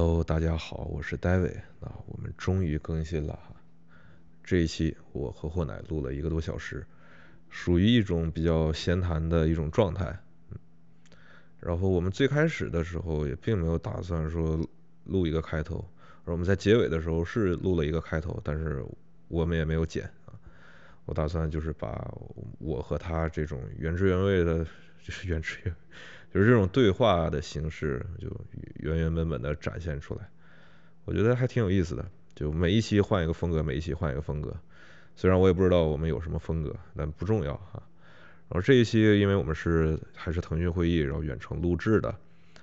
Hello，大家好，我是 David。那我们终于更新了哈，这一期我和霍奶录了一个多小时，属于一种比较闲谈的一种状态。嗯，然后我们最开始的时候也并没有打算说录一个开头，而我们在结尾的时候是录了一个开头，但是我们也没有剪啊。我打算就是把我和他这种原汁原味的，就是原汁原味。就是这种对话的形式，就原原本本的展现出来，我觉得还挺有意思的。就每一期换一个风格，每一期换一个风格。虽然我也不知道我们有什么风格，但不重要哈。然后这一期，因为我们是还是腾讯会议，然后远程录制的，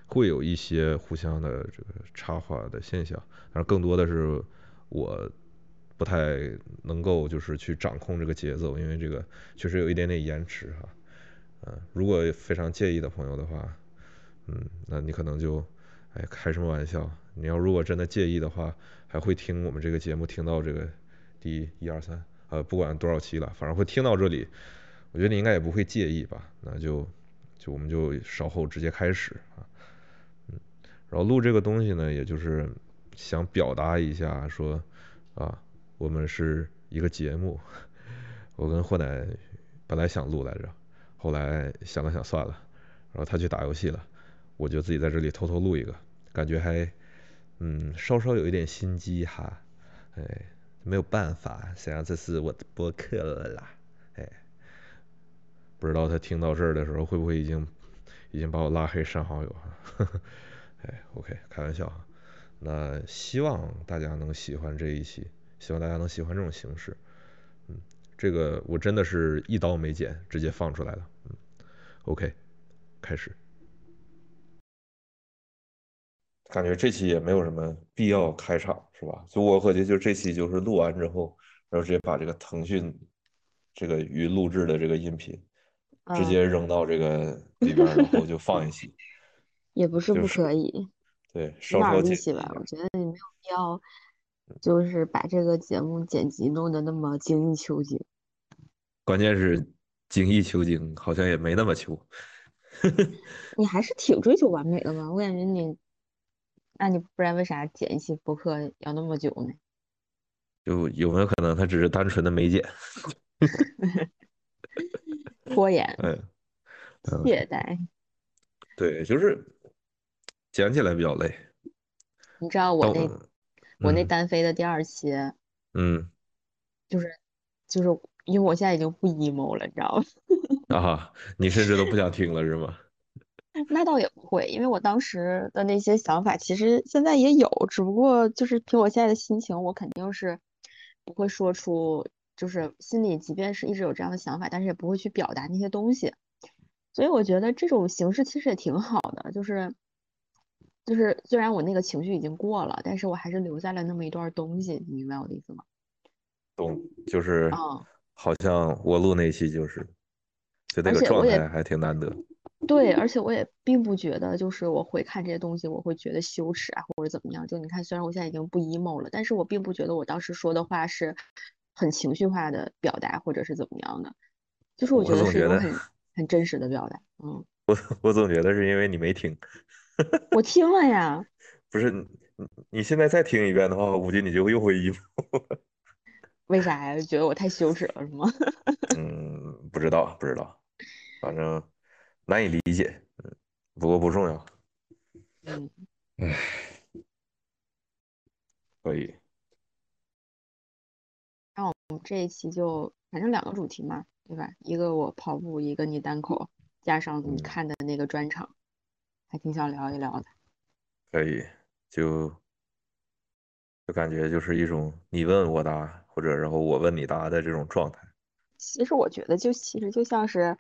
会有一些互相的这个插话的现象。但是更多的是我不太能够就是去掌控这个节奏，因为这个确实有一点点延迟哈。嗯，如果非常介意的朋友的话，嗯，那你可能就，哎，开什么玩笑？你要如果真的介意的话，还会听我们这个节目听到这个第一二三，呃，不管多少期了，反正会听到这里，我觉得你应该也不会介意吧？那就，就我们就稍后直接开始啊，嗯，然后录这个东西呢，也就是想表达一下说，啊，我们是一个节目，我跟霍奶本来想录来着。后来想了想算了，然后他去打游戏了，我就自己在这里偷偷录一个，感觉还嗯稍稍有一点心机哈，哎没有办法，想想这是我的播客了啦，哎不知道他听到这儿的时候会不会已经已经把我拉黑删好友哈，哎 OK 开玩笑哈，那希望大家能喜欢这一期，希望大家能喜欢这种形式，嗯。这个我真的是一刀没剪，直接放出来了。嗯，OK，开始。感觉这期也没有什么必要开场，是吧？就我合计，就这期就是录完之后，然后直接把这个腾讯这个预录制的这个音频直接扔到这个里边，然后就放一期。也不是不可以。对，稍稍剪辑吧。我觉得你没有必要。就是把这个节目剪辑弄得那么精益求精，关键是精益求精好像也没那么求。你还是挺追求完美的吧？我感觉你，那你不然为啥剪一期播客要那么久呢？就有没有可能他只是单纯的没剪？拖延，嗯，懈怠。对，就是剪起来比较累。你知道我那。我那单飞的第二期，嗯，就是就是因为我现在已经不 emo 了，你知道吗？啊，你甚至都不想听了是吗？那倒也不会，因为我当时的那些想法其实现在也有，只不过就是凭我现在的心情，我肯定是不会说出，就是心里即便是一直有这样的想法，但是也不会去表达那些东西。所以我觉得这种形式其实也挺好的，就是。就是虽然我那个情绪已经过了，但是我还是留下了那么一段东西，你明白我的意思吗？懂，就是，嗯，好像我录那期就是，就那个状态还挺难得。对，而且我也并不觉得，就是我会看这些东西，我会觉得羞耻啊，或者怎么样。就你看，虽然我现在已经不 emo 了，但是我并不觉得我当时说的话是很情绪化的表达，或者是怎么样的。就是我觉得是一种很很真实的表达。嗯，我我总觉得是因为你没听。我听了呀，不是你，你现在再听一遍的话，我估计你就又会 emo。为啥呀？觉得我太羞耻了是吗？嗯，不知道，不知道，反正难以理解。嗯，不过不重要。嗯，唉，可以。那我们这一期就反正两个主题嘛，对吧？一个我跑步，一个你单口，加上你看的那个专场。还挺想聊一聊的，可以，就就感觉就是一种你问我答，或者然后我问你答的这种状态。其实我觉得，就其实就像是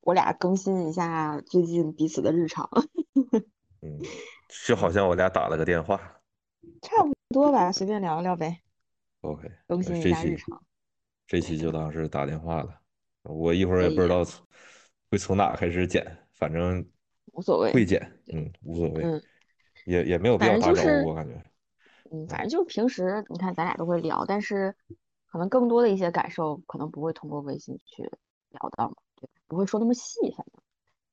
我俩更新一下最近彼此的日常。嗯，就好像我俩打了个电话。差不多吧，随便聊聊呗。OK，更新一下日常。这期就当是打电话了。我一会儿也不知道会从哪开始剪，反正。无所谓，会剪，嗯，无所谓，嗯，也也没有必要打招呼，我感觉，嗯，反正就是平时你看咱俩都会聊，但是可能更多的一些感受可能不会通过微信去聊到嘛，对，不会说那么细，反正，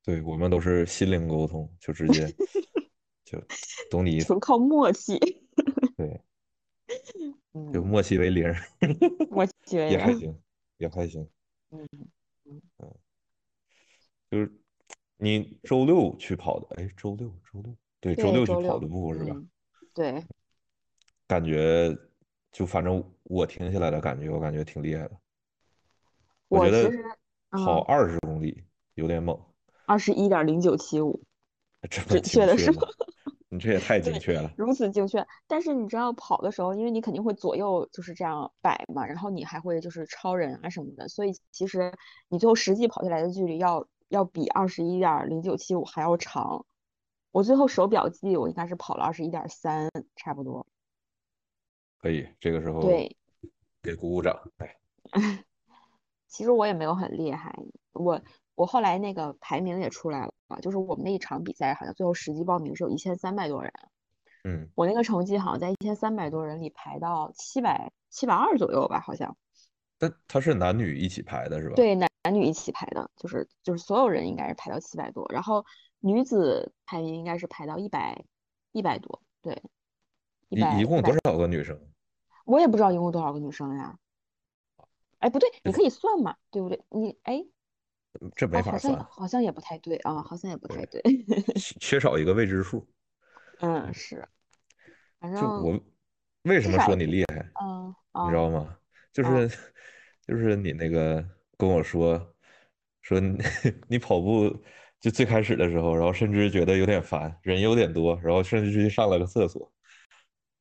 对我们都是心灵沟通，就直接 就懂你，纯靠默契。对，嗯，就默契为零，默契为零。也还行，也还行。嗯嗯，就是你周六去跑的，哎，周六周六，对，周六去跑的步是吧？对。感觉就反正我听下来的感觉，我感觉挺厉害的。我觉得跑二十公里有点猛。二十一点零九七五，准确的是吗？你这也太精确了，如此精确。但是你知道跑的时候，因为你肯定会左右就是这样摆嘛，然后你还会就是超人啊什么的，所以其实你最后实际跑下来的距离要要比二十一点零九七五还要长。我最后手表记我应该是跑了二十一点三，差不多。可以，这个时候对，给鼓鼓掌。哎，其实我也没有很厉害，我。我后来那个排名也出来了啊，就是我们那一场比赛好像最后实际报名是有一千三百多人，嗯，我那个成绩好像在一千三百多人里排到七百七百二左右吧，好像。但他是男女一起排的是吧？对，男男女一起排的，就是就是所有人应该是排到七百多，然后女子排名应该是排到一百一百多，对。一一共多少个女生？我也不知道一共多少个女生呀。哎，不对，你可以算嘛，对不对？你哎。这没法算，好像也不太对啊，好像也不太对，缺少一个未知数。嗯，是，反正就我为什么说你厉害，嗯，你知道吗？就是 就是你那个跟我说说 你跑步就最开始的时候，然后甚至觉得有点烦，人有点多，然后甚至去上了个厕所。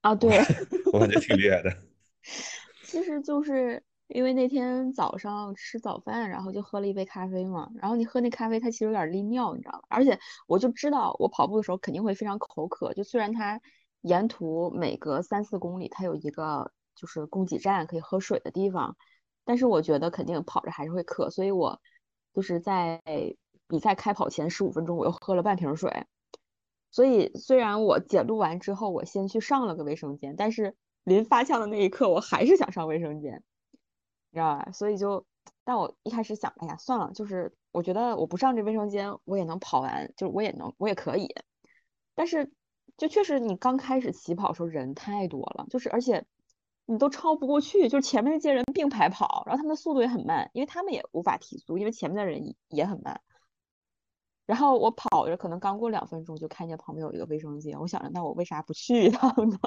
啊，对，我感觉挺厉害的。其实就是。因为那天早上吃早饭，然后就喝了一杯咖啡嘛。然后你喝那咖啡，它其实有点利尿，你知道吧？而且我就知道，我跑步的时候肯定会非常口渴。就虽然它沿途每隔三四公里它有一个就是供给站可以喝水的地方，但是我觉得肯定跑着还是会渴，所以我就是在比赛开跑前十五分钟，我又喝了半瓶水。所以虽然我检录完之后，我先去上了个卫生间，但是临发枪的那一刻，我还是想上卫生间。你知道吧？所以就，但我一开始想，哎呀，算了，就是我觉得我不上这卫生间，我也能跑完，就是我也能，我也可以。但是，就确实你刚开始起跑的时候人太多了，就是而且你都超不过去，就是前面那些人并排跑，然后他们的速度也很慢，因为他们也无法提速，因为前面的人也很慢。然后我跑着，可能刚过两分钟就看见旁边有一个卫生间，我想着那我为啥不去 一趟呢？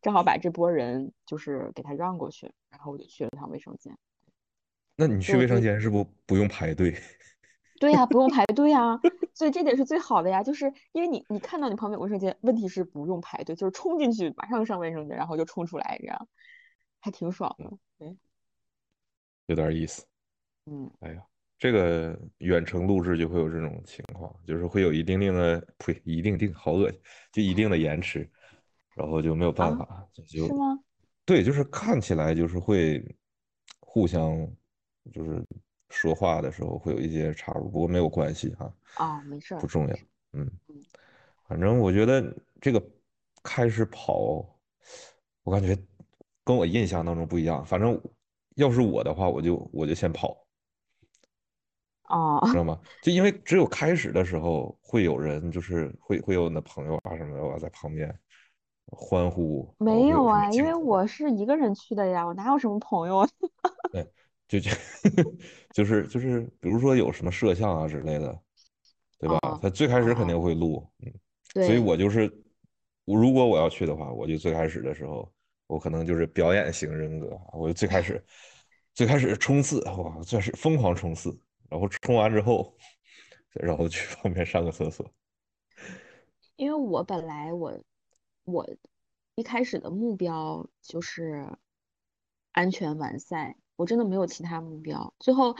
正好把这波人就是给他让过去，然后我就去了趟卫生间。那你去卫生间是不不用排队？对呀，不用排队呀，所以这点是最好的呀。就是因为你你看到你旁边有卫生间，问题是不用排队，就是冲进去马上上卫生间，然后就冲出来，这样还挺爽的。对，有点意思。嗯，哎呀，这个远程录制就会有这种情况，就是会有一定定的呸，一定定好恶心，就一定的延迟。然后就没有办法，就是吗？对，就是看起来就是会互相就是说话的时候会有一些插入，不过没有关系哈。啊，没事，不重要。嗯，反正我觉得这个开始跑，我感觉跟我印象当中不一样。反正要是我的话，我就我就先跑。哦，知道吗？就因为只有开始的时候会有人，就是会会有那朋友啊什么的在旁边。欢呼没有啊，因为我是一个人去的呀，我哪有什么朋友啊？对，就就就是就是，比如说有什么摄像啊之类的，对吧？他最开始肯定会录，嗯，所以我就是，如果我要去的话，我就最开始的时候，我可能就是表演型人格，我就最开始最开始冲刺，哇，这是疯狂冲刺，然后冲完之后，然后去 旁边上个厕所。因为我本来我。我一开始的目标就是安全完赛，我真的没有其他目标。最后，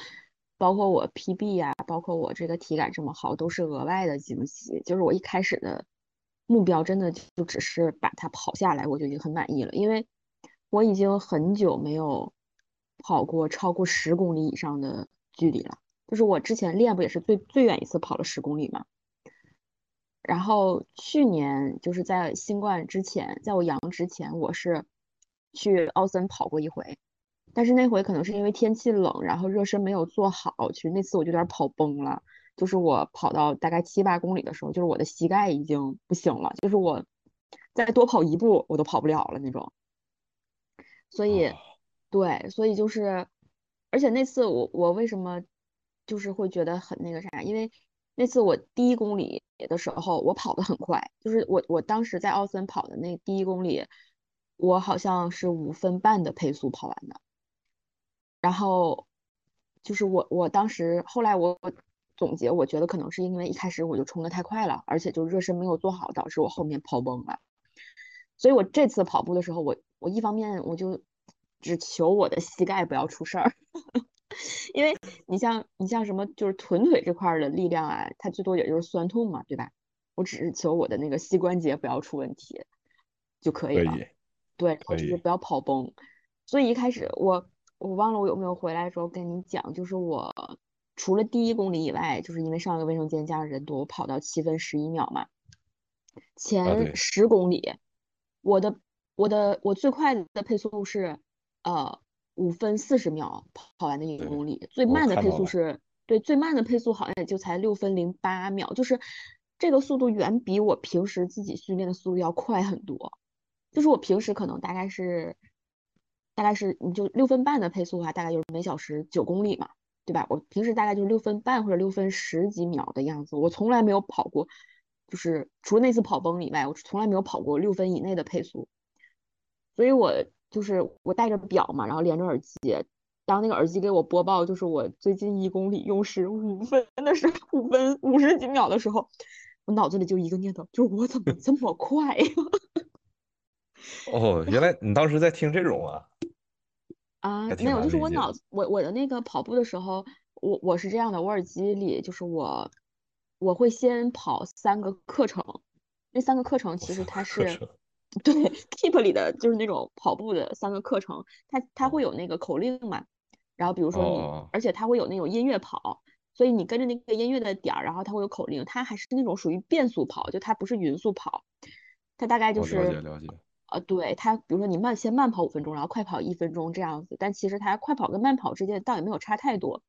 包括我 PB 呀，包括我这个体感这么好，都是额外的惊喜。就是我一开始的目标，真的就只是把它跑下来，我就已经很满意了。因为我已经很久没有跑过超过十公里以上的距离了。就是我之前练不也是最最远一次跑了十公里嘛？然后去年就是在新冠之前，在我阳之前，我是去奥森跑过一回，但是那回可能是因为天气冷，然后热身没有做好，其实那次我就有点跑崩了，就是我跑到大概七八公里的时候，就是我的膝盖已经不行了，就是我再多跑一步我都跑不了了那种。所以，对，所以就是，而且那次我我为什么就是会觉得很那个啥？因为那次我第一公里的时候我跑得很快，就是我我当时在奥森跑的那第一公里，我好像是五分半的配速跑完的。然后就是我我当时后来我总结，我觉得可能是因为一开始我就冲得太快了，而且就热身没有做好，导致我后面跑崩了。所以我这次跑步的时候，我我一方面我就只求我的膝盖不要出事儿，因为你像你像什么就是臀腿这块的力量啊，它最多也就是酸痛嘛，对吧？我只是求我的那个膝关节不要出问题就可以了。对，就是不要跑崩。所以一开始我。我忘了我有没有回来的时候跟你讲，就是我除了第一公里以外，就是因为上个卫生间加上人多，我跑到七分十一秒嘛。前十公里，我的我的我最快的配速是呃五分四十秒跑完的一公里，最慢的配速是对最慢的配速好像也就才六分零八秒，就是这个速度远比我平时自己训练的速度要快很多，就是我平时可能大概是。大概是你就六分半的配速的话，大概就是每小时九公里嘛，对吧？我平时大概就是六分半或者六分十几秒的样子，我从来没有跑过，就是除了那次跑崩以外，我从来没有跑过六分以内的配速。所以我就是我带着表嘛，然后连着耳机，当那个耳机给我播报就是我最近一公里用时五分的时候，五分五十几秒的时候，我脑子里就一个念头，就是我怎么这么快呀？哦，原来你当时在听这种啊？啊，没有，就是我脑子，我我的那个跑步的时候，我我是这样的，我耳机里就是我我会先跑三个课程，那三个课程其实它是 对 Keep 里的就是那种跑步的三个课程，它它会有那个口令嘛，然后比如说你，而且它会有那种音乐跑，所以你跟着那个音乐的点儿，然后它会有口令，它还是那种属于变速跑，就它不是匀速跑，它大概就是了解了解。呃，对它，比如说你慢先慢跑五分钟，然后快跑一分钟这样子，但其实它快跑跟慢跑之间倒也没有差太多，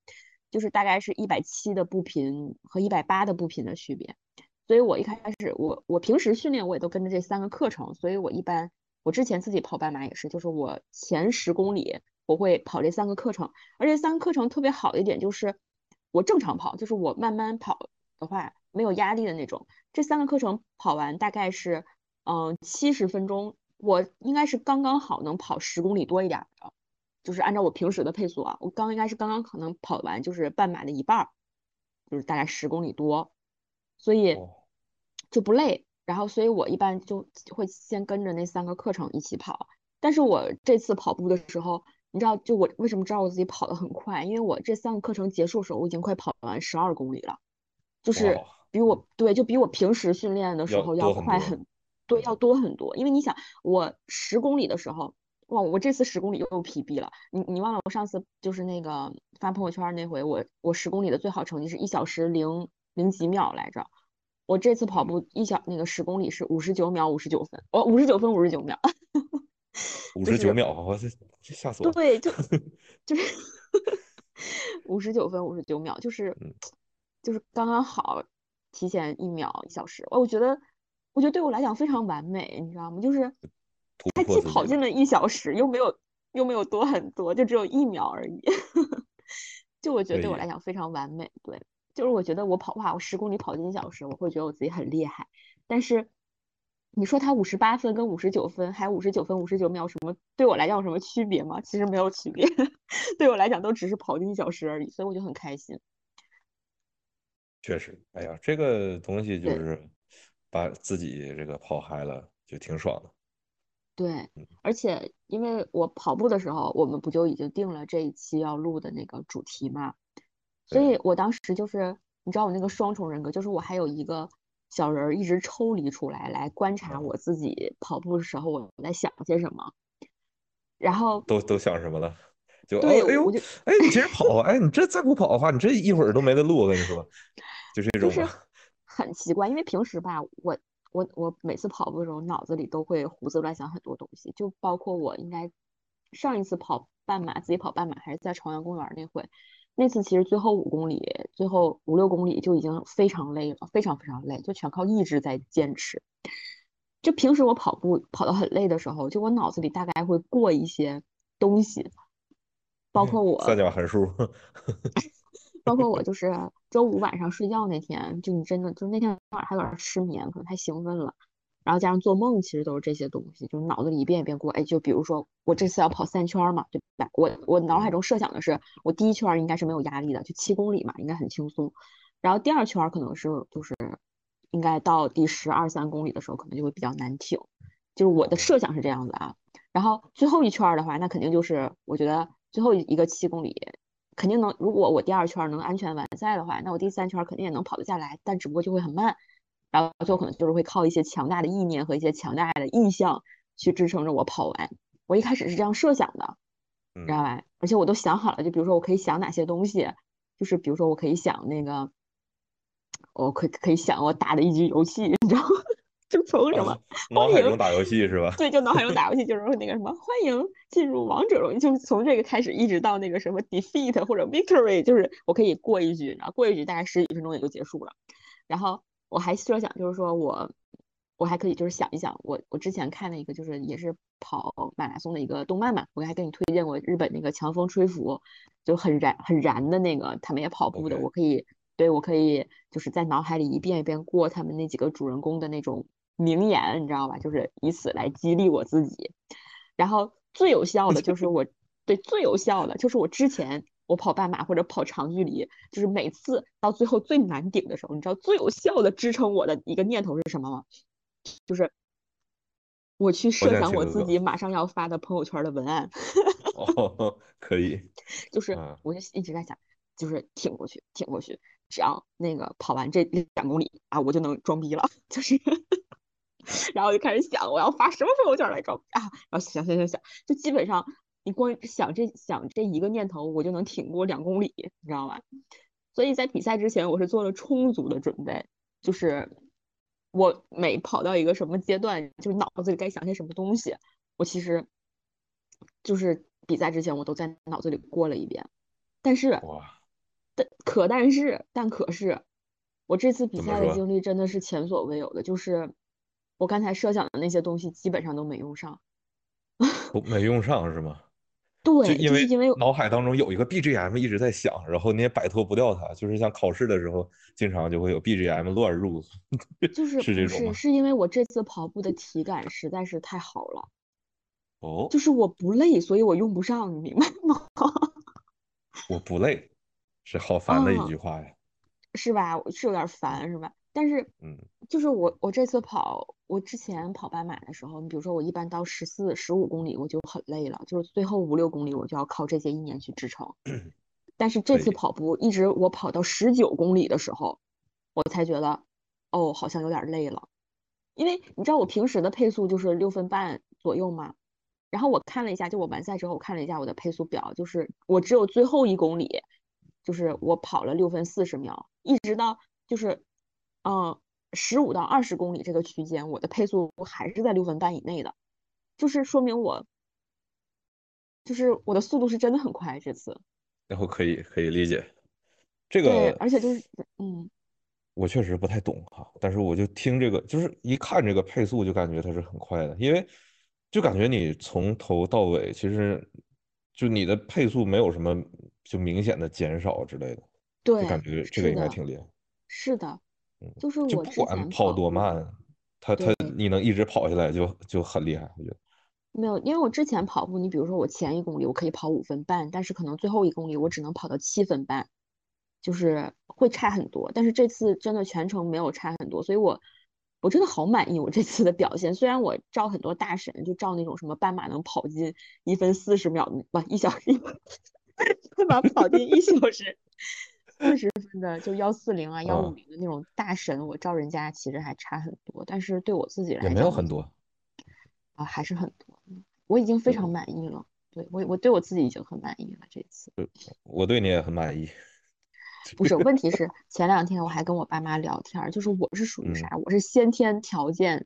就是大概是一百七的步频和一百八的步频的区别。所以我一开始我我平时训练我也都跟着这三个课程，所以我一般我之前自己跑半马也是，就是我前十公里我会跑这三个课程，而且三个课程特别好的一点就是我正常跑，就是我慢慢跑的话没有压力的那种。这三个课程跑完大概是嗯七十分钟。我应该是刚刚好能跑十公里多一点的，就是按照我平时的配速啊，我刚应该是刚刚可能跑完就是半马的一半，就是大概十公里多，所以就不累。然后，所以我一般就会先跟着那三个课程一起跑。但是我这次跑步的时候，你知道，就我为什么知道我自己跑得很快？因为我这三个课程结束的时候，我已经快跑完十二公里了，就是比我对，就比我平时训练的时候要快很。对，要多很多，因为你想，我十公里的时候，哇，我这次十公里又 PB 了。你你忘了我上次就是那个发朋友圈那回，我我十公里的最好成绩是一小时零零几秒来着。我这次跑步一小那个十公里是五十九秒五十九分，哦，五十九分五十九秒，五十九秒，我这吓死我。对，就 就是 五十九分五十九秒，就是就是刚刚好，提前一秒一小时。我我觉得。我觉得对我来讲非常完美，你知道吗？就是他既跑进了一小时，又没有又没有多很多，就只有一秒而已。就我觉得对我来讲非常完美。对，就是我觉得我跑话，我十公里跑进一小时，我会觉得我自己很厉害。但是你说他五十八分跟五十九分，还有五十九分五十九秒，什么对我来讲有什么区别吗？其实没有区别，对我来讲都只是跑进一小时而已，所以我就很开心。确实，哎呀，这个东西就是。把自己这个跑嗨了，就挺爽的。对，而且因为我跑步的时候，我们不就已经定了这一期要录的那个主题嘛，所以我当时就是，你知道我那个双重人格，就是我还有一个小人儿一直抽离出来，来观察我自己跑步的时候我在想些什么。然后都都想什么了？就哎呦，哎，你接着跑，哎，你这再不跑的话，你这一会儿都没得录。我跟你说，就是这种。很奇怪，因为平时吧，我我我每次跑步的时候，脑子里都会胡思乱想很多东西，就包括我应该上一次跑半马，自己跑半马还是在朝阳公园那回，那次其实最后五公里，最后五六公里就已经非常累了，非常非常累，就全靠意志在坚持。就平时我跑步跑得很累的时候，就我脑子里大概会过一些东西，包括我三角函数，包括我就是周五晚上睡觉那天，就你真的就那天晚上还有点失眠，可能太兴奋了。然后加上做梦，其实都是这些东西，就是脑子里一遍一遍过。哎，就比如说我这次要跑三圈嘛，对吧？我我脑海中设想的是，我第一圈应该是没有压力的，就七公里嘛，应该很轻松。然后第二圈可能是就是应该到第十二三公里的时候，可能就会比较难挺。就是我的设想是这样子啊。然后最后一圈的话，那肯定就是我觉得最后一个七公里肯定能，如果我第二圈能安全完赛的话，那我第三圈肯定也能跑得下来，但只不过就会很慢。然后最后可能就是会靠一些强大的意念和一些强大的意向去支撑着我跑完。我一开始是这样设想的，知道吧？而且我都想好了，就比如说我可以想哪些东西，就是比如说我可以想那个，我可可以想我打的一局游戏，你知道吗？就从什么脑海中打游戏是吧？对，就脑海中打游戏，就是那个什么欢迎进入王者荣耀，就是从这个开始一直到那个什么 defeat 或者 victory，就是我可以过一局，然后过一局大概十几分钟也就结束了，然后。我还设想，就是说我，我还可以就是想一想，我我之前看了一个就是也是跑马拉松的一个动漫嘛，我还给你推荐过日本那个强风吹拂，就很燃很燃的那个，他们也跑步的，我可以对我可以就是在脑海里一遍一遍过他们那几个主人公的那种名言，你知道吧？就是以此来激励我自己。然后最有效的就是我对最有效的就是我之前。我跑半马或者跑长距离，就是每次到最后最难顶的时候，你知道最有效的支撑我的一个念头是什么吗？就是我去设想我自己马上要发的朋友圈的文案。哦，可以。就是我就一直在想，就是挺过去，挺过去，只要那个跑完这两公里啊，我就能装逼了。就是，然后就开始想我要发什么朋友圈来装逼啊，然后想想想想，就基本上。你光想这想这一个念头，我就能挺过两公里，你知道吧？所以在比赛之前，我是做了充足的准备，就是我每跑到一个什么阶段，就是脑子里该想些什么东西，我其实就是比赛之前我都在脑子里过了一遍。但是，但可但是但可是，我这次比赛的经历真的是前所未有的，就是我刚才设想的那些东西基本上都没用上，没用上是吗？对，因为因为脑海当中有一个 BGM 一直在响，然后你也摆脱不掉它，就是像考试的时候，经常就会有 BGM 乱入，就是是这种吗？是因为我这次跑步的体感实在是太好了，哦，就是我不累，所以我用不上，你明白吗？我不累，是好烦的一句话呀，是吧？是有点烦，是吧？但是，嗯，就是我我这次跑，我之前跑半马的时候，你比如说我一般到十四、十五公里我就很累了，就是最后五六公里我就要靠这些意念去支撑。但是这次跑步，一直我跑到十九公里的时候，我才觉得，哦，好像有点累了。因为你知道我平时的配速就是六分半左右嘛，然后我看了一下，就我完赛之后我看了一下我的配速表，就是我只有最后一公里，就是我跑了六分四十秒，一直到就是。嗯，十五到二十公里这个区间，我的配速还是在六分半以内的，就是说明我，就是我的速度是真的很快这次。然后可以可以理解，这个而且就是嗯，我确实不太懂哈，但是我就听这个，就是一看这个配速就感觉它是很快的，因为就感觉你从头到尾其实就你的配速没有什么就明显的减少之类的，对，就感觉这个应该挺厉害。是的。就是我不管跑多慢，他他你能一直跑下来就就很厉害，我觉得。没有，因为我之前跑步，你比如说我前一公里我可以跑五分半，但是可能最后一公里我只能跑到七分半，就是会差很多。但是这次真的全程没有差很多，所以我我真的好满意我这次的表现。虽然我照很多大神，就照那种什么半马能跑进一分四十秒，不一小时，半马跑进一小时。四十分的就幺四零啊幺五零的那种大神，我照人家其实还差很多，但是对我自己来讲也没有很多啊，还是很多。我已经非常满意了，对我我对我自己已经很满意了。这次我对你也很满意。不是，问题是 前两天我还跟我爸妈聊天，就是我是属于啥？我是先天条件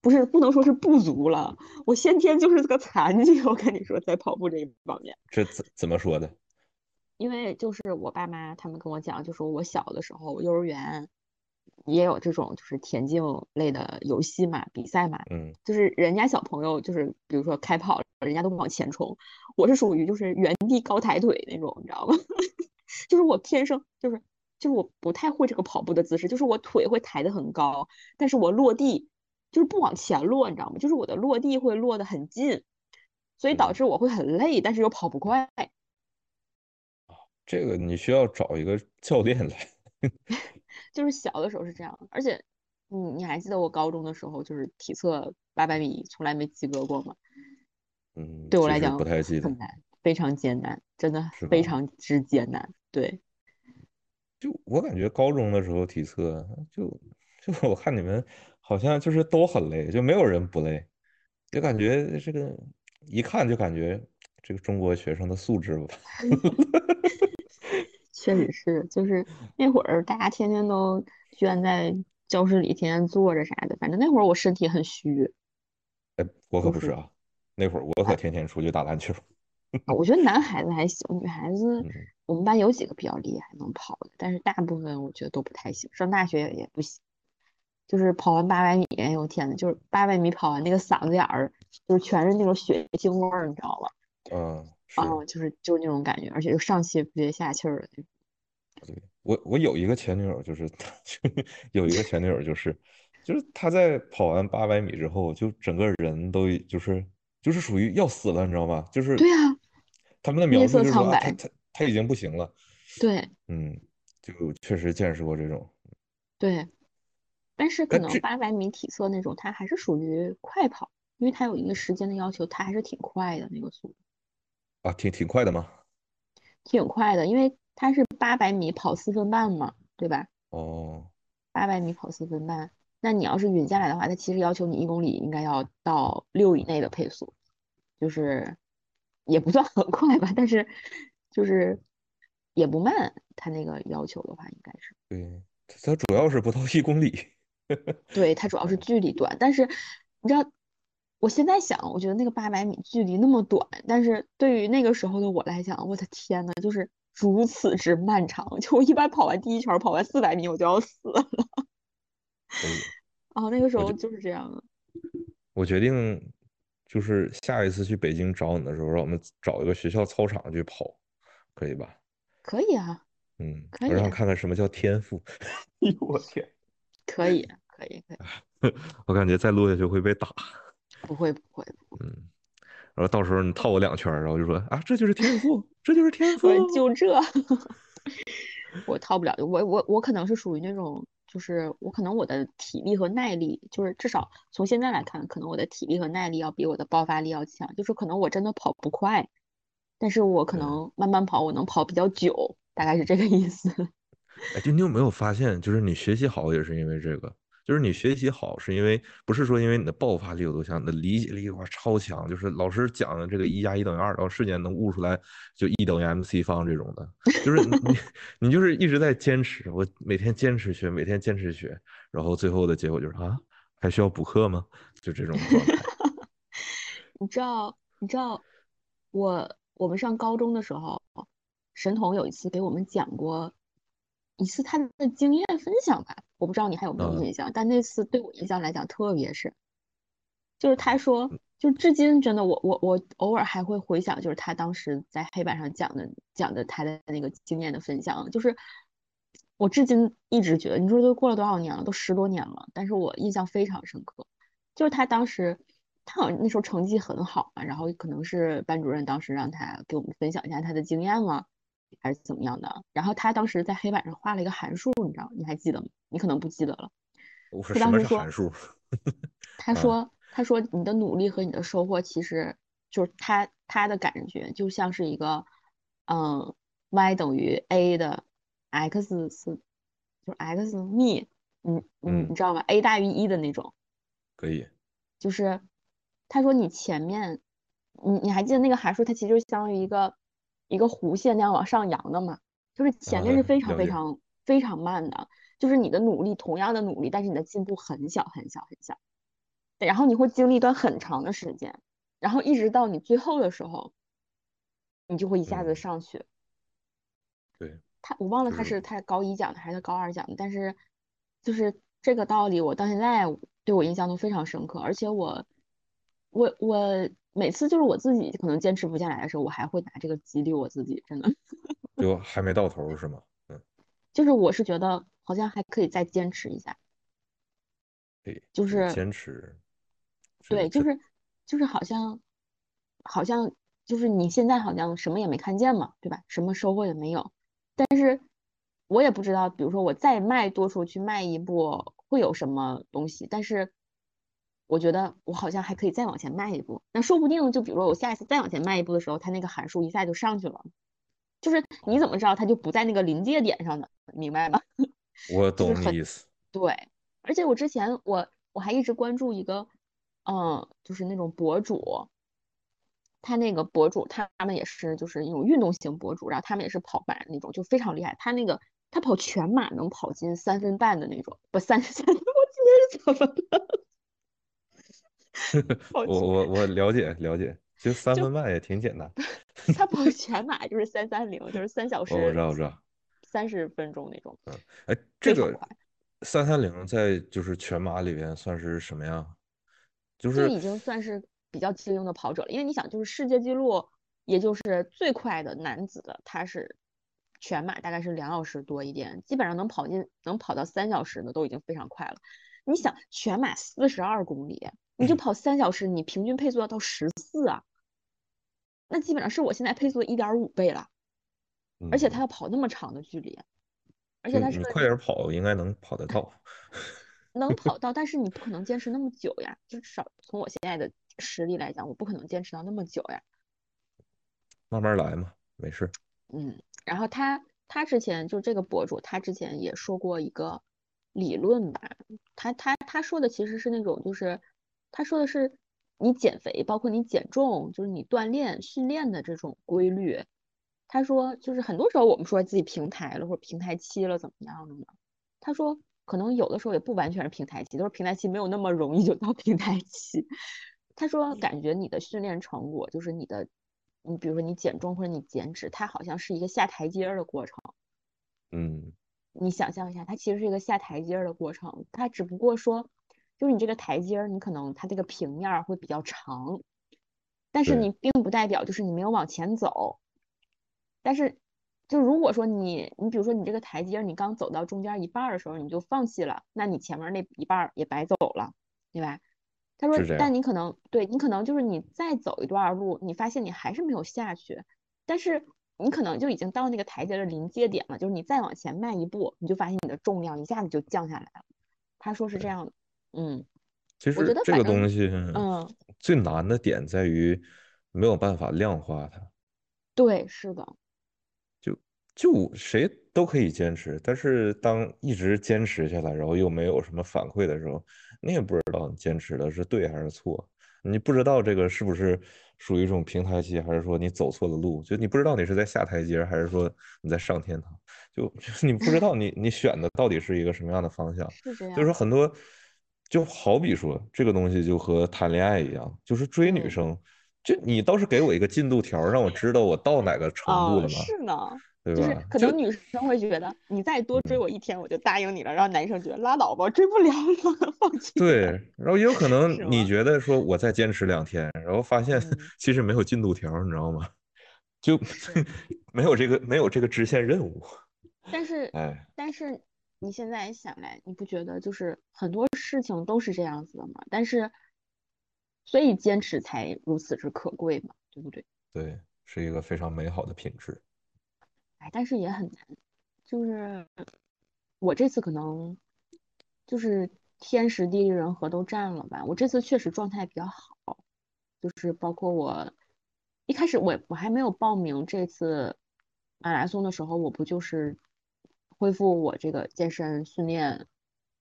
不是不能说是不足了，我先天就是个残疾。我跟你说，在跑步这一方面，这怎怎么说的？因为就是我爸妈他们跟我讲，就说我小的时候幼儿园也有这种就是田径类的游戏嘛，比赛嘛，嗯就是人家小朋友就是比如说开跑，人家都往前冲，我是属于就是原地高抬腿那种，你知道吗？就是我天生就是就是我不太会这个跑步的姿势，就是我腿会抬得很高，但是我落地就是不往前落，你知道吗？就是我的落地会落得很近，所以导嗯，致我会很累，但是又跑不快。这个你需要找一个教练来。就是小的时候是这样，而且你你还记得我高中的时候，就是体测八百米从来没及格过吗？嗯，对我来讲不太记得，很难，非常艰难，真的？非常之艰难。对，就我感觉高中的时候体测，就就我看你们好像就是都很累，就没有人不累，就感觉这个一看就感觉这个中国学生的素质吧。确实是，就是那会儿大家天天都圈在教室里，天天坐着啥的，反正那会儿我身体很虚，哎，我可不是啊，那会儿我可哎，天天出去打篮球。我觉得男孩子还行，女孩子嗯，我们班有几个比较厉害能跑的，但是大部分我觉得都不太行，上大学也不行。就是跑完八百米，哎呦天呐，就是八百米跑完那个嗓子眼儿，就是全是那种血腥味儿，你知道吧？嗯，是。啊，就是就是那种感觉，而且就上气不接下气儿的那种。我我有一个前女友，就是 有一个前女友，就是就是她在跑完八百米之后，就整个人都就是就是属于要死了，你知道吗？就是对啊，他们的描述就是说啊，她苍白。她她已经不行了，对嗯，就确实见识过这种，对，但是可能八百米体测那种，它还是属于快跑，因为它有一个时间的要求，它还是挺快的那个速度，啊挺挺快的嘛，挺快的，因为它是八百米跑四分半嘛，对吧？哦，八百米跑四分半，那你要是匀下来的话，它其实要求你一公里应该要到六以内的配速，就是也不算很快吧，但是就是也不慢，它那个要求的话应该是，对，它主要是不到一公里，对，它主要是嗯，距离短，但是你知道，我现在想，我觉得那个八百米距离那么短，但是对于那个时候的我来讲，我的天呐，就是如此之漫长，就我一般跑完第一圈，跑完四百米我就要死了，可以，啊，那个时候就是这样的，我决定就是下一次去北京找你的时候，让我们找一个学校操场去跑，可以吧？可以啊，嗯，可以啊。我让看看什么叫天赋。哎呦我天，可以，可以，可以，我感觉再录下去会被打。不会，不会，嗯，然后到时候你套我两圈然后就说啊，这就是天赋，这就是天赋。就这，我套不了，我我我可能是属于那种，就是我可能我的体力和耐力，就是至少从现在来看，可能我的体力和耐力要比我的爆发力要强，就是可能我真的跑不快，但是我可，能慢慢跑，我能跑比较久，大概是这个意思。哎，就你有没有发现，就是你学习好也是因为这个，就是你学习好是因为不是说因为你的爆发力有多强，你的理解力哇超强，就是老师讲的这个一加一等于二，然后瞬间能悟出来就一等于 MC 方这种的，就是你你 你就是一直在坚持，我每天坚持学，每天坚持学，然后最后的结果就是啊，还需要补课吗？就这种状态。你知道，你知道，我我们上高中的时候，神童有一次给我们讲过一次他的经验分享吧，我不知道你还有没有嗯。印象，但那次对我印象来讲特别深，就是他说，嗯就至今真的我我我偶尔还会回想，就是他当时在黑板上讲的讲的他的那个经验的分享，就是我至今一直觉得，你说都过了多少年了，都十多年了，但是我印象非常深刻。就是他当时，他好像那时候成绩很好嘛，然后可能是班主任当时让他给我们分享一下他的经验嘛，还是怎么样的。然后他当时在黑板上画了一个函数，你知道，你还记得吗？你可能不记得了。他我说什么当时说，是函数？他啊，说，他说你的努力和你的收获其实就是他他的感觉就像是一个，嗯，y 等于 a 的 x 是就是 x 幂，嗯你嗯，你知道吗？a 大于一的那种。可以，就是他说你前面，你你还记得那个函数，它其实就相当于一个一个弧线那样往上扬的嘛，就是前啊，面是非常，非常非常慢的，就是你的努力同样的努力，但是你的进步很小很小很小，然后你会经历一段很长的时间，然后一直到你最后的时候，你就会一下子嗯。上去，对，他我忘了他是他高一讲的还是高二讲的，但是就是这个道理，我到现在对我印象都非常深刻，而且我我我每次就是我自己可能坚持不下来的时候，我还会拿这个激励我自己，真的。就还没到头是吗？嗯，就是我是觉得好像还可以再坚持一下，对，就是坚持，对，就是就是好像好像就是你现在好像什么也没看见嘛，对吧？什么收获也没有，但是我也不知道，比如说我再迈多出去迈一步会有什么东西，但是我觉得我好像还可以再往前迈一步，那说不定就比如说我下一次再往前迈一步的时候，它那个函数一下就上去了。就是你怎么知道它就不在那个临界点上呢？明白吗？我懂你意思。对，而且我之前我我还一直关注一个，嗯，就是那种博主，他那个博主他们也是就是那种运动型博主，然后他们也是跑板那种，就非常厉害。他那个他跑全马能跑进三分半的那种，不三三，我今天是怎么了？我我我了解了解，其实三分半也挺简单。他跑全马就是三三零，就是三小时，我知道，我知道，三十分钟那种。嗯，哎，这个三三零在就是全马里边算是什么样？就是已经算是比较精英的跑者了。因为你想，就是世界纪录，也就是最快的男子的，他是全马大概是两小时多一点，基本上能跑进能跑到三小时的都已经非常快了。你想，全马四十二公里，你就跑三小时，你平均配速要到十四啊。那基本上是我现在配速的一点五倍了，而且他要跑那么长的距离，而且他是快点跑应该能跑得到，能跑 到，但是你不可能坚持那么久呀。至少从我现在的实力来讲，我不可能坚持到那么久呀。慢慢来嘛，没事。嗯，然后他他之前就这个博主，他之前也说过一个理论吧，他他他说的其实是那种就是他说的是。你减肥，包括你减重，就是你锻炼训练的这种规律。他说，就是很多时候我们说自己平台了或者平台期了怎么样的呢？他说，可能有的时候也不完全是平台期，都是平台期没有那么容易就到平台期。他说，感觉你的训练成果就是你的，你比如说你减重或者你减脂，它好像是一个下台阶的过程。嗯，你想象一下，它其实是一个下台阶的过程，它只不过说。就是你这个台阶儿，你可能它这个平面会比较长，但是你并不代表就是你没有往前走。但是，就如果说你，你比如说你这个台阶儿，你刚走到中间一半的时候你就放弃了，那你前面那一半也白走了，对吧？他说，但你可能对你可能就是你再走一段路，你发现你还是没有下去，但是你可能就已经到那个台阶的临界点了，就是你再往前迈一步，你就发现你的重量一下子就降下来了。他说是这样的。嗯，其实这个东西，嗯，最难的点在于没有办法量化它。对，是的。就就谁都可以坚持，但是当一直坚持下来，然后又没有什么反馈的时候，你也不知道你坚持的是对还是错。你不知道这个是不是属于一种平台期，还是说你走错了路？就你不知道你是在下台阶，还是说你在上天堂？就 你不知道你 你选的到底是一个什么样的方向？是这样。就是说很多。就好比说，这个东西就和谈恋爱一样，就是追女生，就你倒是给我一个进度条，让我知道我到哪个程度了吗？是呢，对吧？就是可能女生会觉得，你再多追我一天，我就答应你了。然后男生觉得拉倒吧，追不了了，放弃。对，然后也有可能 你觉得说我再坚持两天，然后发现 其实没有进度条，你知道吗？就 没有这个没有这个支线任务。但是，哎，但是。你现在想来，你不觉得就是很多事情都是这样子的吗？但是，所以坚持才如此之可贵嘛，对不对？对，是一个非常美好的品质。哎，但是也很难，就是我这次可能就是天时地利人和都占了吧。我这次确实状态比较好，就是包括我一开始我我还没有报名这次马拉松的时候，我不就是。恢复我这个健身训练，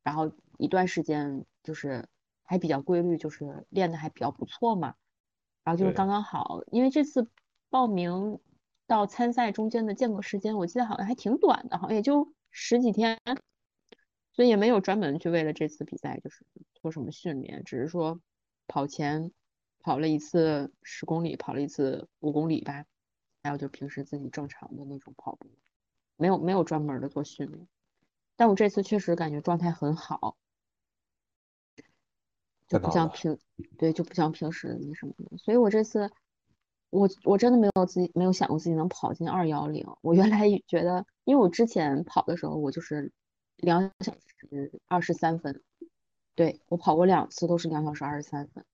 然后一段时间就是还比较规律，就是练的还比较不错嘛。然后就是刚刚好，因为这次报名到参赛中间的间隔时间，我记得好像还挺短的，好像也就十几天，所以也没有专门去为了这次比赛就是做什么训练，只是说跑前跑了一次十公里，跑了一次五公里吧，还有就平时自己正常的那种跑步。没有没有专门的做训练。但我这次确实感觉状态很好，就不像平对就不像平时那什么的，所以我这次我我真的没有自己没有想过自己能跑进二幺零。我原来觉得，因为我之前跑的时候我就是两小时二十三分，对我跑过两次都是两小时二十三分，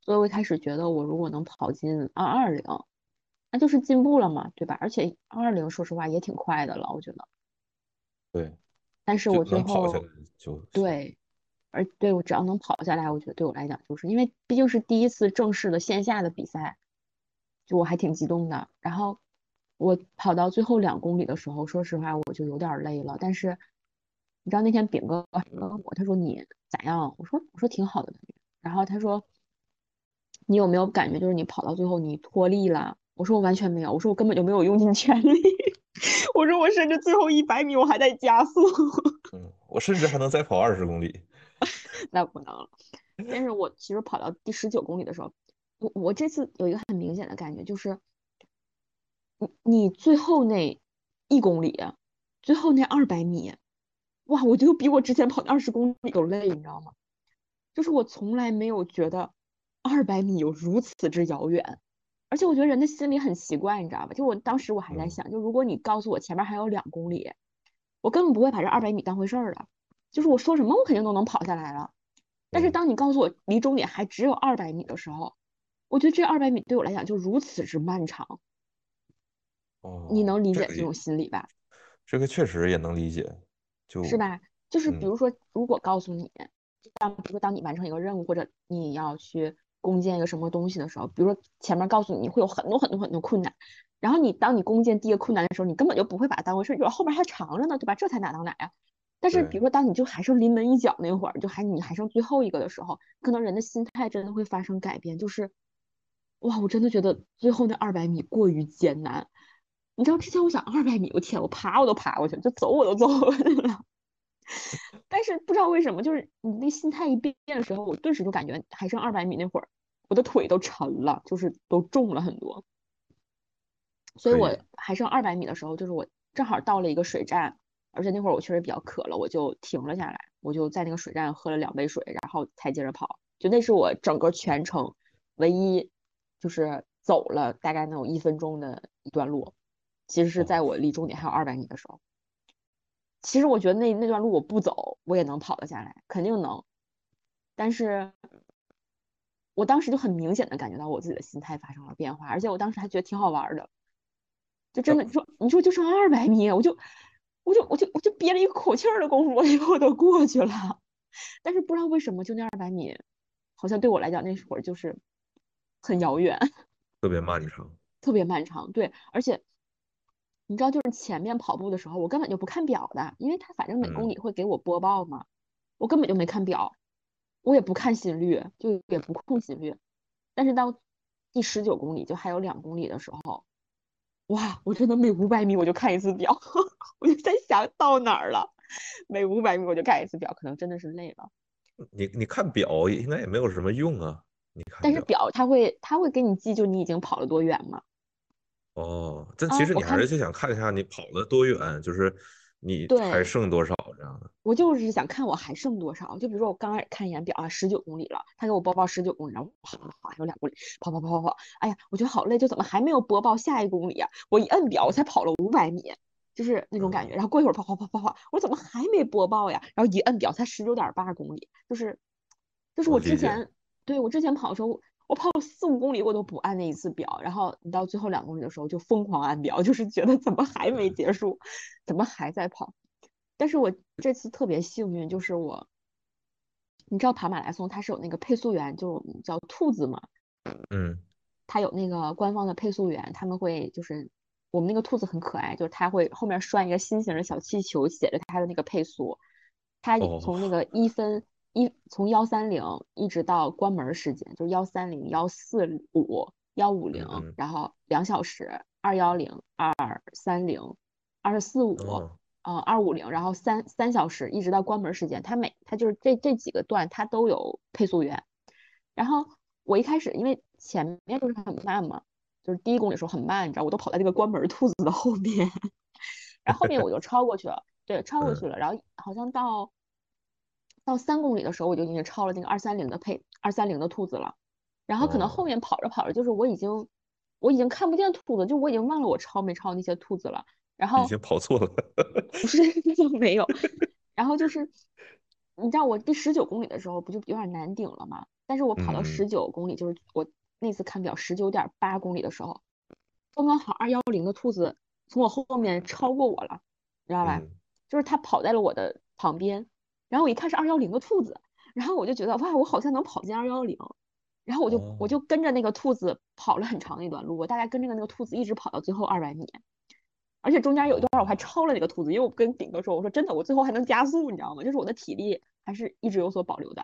所以我一开始觉得我如果能跑进二二零，那就是进步了嘛，对吧？而且二二零说实话也挺快的了，我觉得。对。但是我最后就对，而对我只要能跑下来，我觉得对我来讲，就是因为毕竟是第一次正式的线下的比赛，就我还挺激动的。然后我跑到最后两公里的时候，说实话我就有点累了。但是你知道那天饼哥问我，他说你咋样？我说我说挺好的感觉。然后他说你有没有感觉就是你跑到最后你脱力了？我说我完全没有，我说我根本就没有用尽全力。我说我甚至最后一百米我还在加速，嗯，我甚至还能再跑二十公里，那不能了。但是我其实跑到第十九公里的时候，我我这次有一个很明显的感觉，就是你你最后那一公里，最后那二百米，哇，我觉得比我之前跑二十公里都累，你知道吗？就是我从来没有觉得二百米有如此之遥远。而且我觉得人的心里很奇怪，你知道吧？就我当时我还在想，就如果你告诉我前面还有两公里，我根本不会把这二百米当回事儿的。就是我说什么我肯定都能跑下来了。但是当你告诉我离终点还只有二百米的时候，我觉得这二百米对我来讲就如此之漫长。哦，你能理解这种心理吧？这个确实也能理解，就是吧？就是比如说，如果告诉你，当比如说当你完成一个任务或者你要去。攻坚一个什么东西的时候，比如说前面告诉你会有很多很多很多困难，然后你当你攻坚第一个困难的时候，你根本就不会把它当回事，就后面还长着呢，对吧？这才哪到哪呀？但是比如说当你就还剩临门一脚那会儿，就还你还剩最后一个的时候，可能人的心态真的会发生改变，就是哇，我真的觉得最后那二百米过于艰难。你知道之前我想二百米，我天，我爬我都爬过去了，就走我都走过去了。但是不知道为什么，就是你那心态一变的时候，我顿时就感觉还剩二百米那会儿，我的腿都沉了，就是都重了很多。所以我还剩二百米的时候，就是我正好到了一个水站，而且那会儿我确实比较渴了，我就停了下来，我就在那个水站喝了两杯水，然后才接着跑。就那是我整个全程唯一就是走了大概能有一分钟的一段路，其实是在我离终点还有二百米的时候。其实我觉得那那段路我不走，我也能跑得下来，肯定能。但是，我当时就很明显的感觉到我自己的心态发生了变化，而且我当时还觉得挺好玩的。就真的，你说你说就剩二百米，我就我就我就我就憋了一口气儿的功夫，我 我都过去了。但是不知道为什么，就那二百米，好像对我来讲那会儿就是很遥远，特别漫长，特别漫长。对，而且。你知道，就是前面跑步的时候，我根本就不看表的，因为他反正每公里会给我播报嘛，我根本就没看表，我也不看心率，就也不控心率。但是到第十九公里，就还有两公里的时候，哇，我真的每五百米我就看一次表，我就在想到哪儿了，每五百米我就看一次表，可能真的是累了。你你看表应该也没有什么用啊，你看。但是表它会它会给你记，就你已经跑了多远吗。哦，但其实你还是就想看一下你跑了多远，就是你还剩多少这样的。我就是想看我还剩多少，就比如说我刚开始看一眼表啊，十九公里了，他给我播报十九公里，然后跑跑跑还有两公里，跑跑跑跑跑，哎呀，我觉得好累，就怎么还没有播报下一公里啊？我一摁表，我才跑了五百米，就是那种感觉。然后过一会儿跑跑跑跑跑，我说怎么还没播报呀？然后一摁表，才十九点八公里，就是就是我之前对我之前跑的时候。我跑了四五公里，我都不按那一次表，然后你到最后两公里的时候就疯狂按表，就是觉得怎么还没结束，怎么还在跑？但是我这次特别幸运，就是我，你知道跑马拉松它是有那个配速员，就叫兔子嘛，嗯，它有那个官方的配速员，他们会就是我们那个兔子很可爱，就是它会后面拴一个心形的小气球，写着它的那个配速，它从那个一分。一从幺三零一直到关门时间，就是幺三零、幺四五、幺五零，然后两小时，二幺零、二三零、二四五，呃，二五零，然后三三小时，一直到关门时间，它每它就是这这几个段它都有配速员。然后我一开始因为前面就是很慢嘛，就是第一公里时候很慢，你知道，我都跑在这个关门兔子的后面。然后后面我就超过去了，对，超过嗯去了，然后好像到到三公里的时候，我就已经超了那个二三零的配二三零的兔子了，然后可能后哦，面跑着跑着，就是我已经我已经看不见兔子，就我已经忘了我超没超那些兔子了，然后已经跑错了。不是 没有，然后就是你知道我第十九公里的时候不就有点难顶了吗？但是我跑到嗯十九公里，就是我那次看表十九点八公里的时候，刚刚好二幺零的兔子从我后面超过我了，你知道吧？嗯，就是它跑在了我的旁边，然后我一看是二幺零的兔子，然后我就觉得哇，我好像能跑进二幺零，然后我就我哦，就跟着那个兔子跑了很长的一段路，我大概跟着那个兔子一直跑到最后二百米，而且中间有一段我还哦，超了那个兔子，因为我跟顶哥说，我说真的，我最后还能加速，你知道吗？就是我的体力还是一直有所保留的。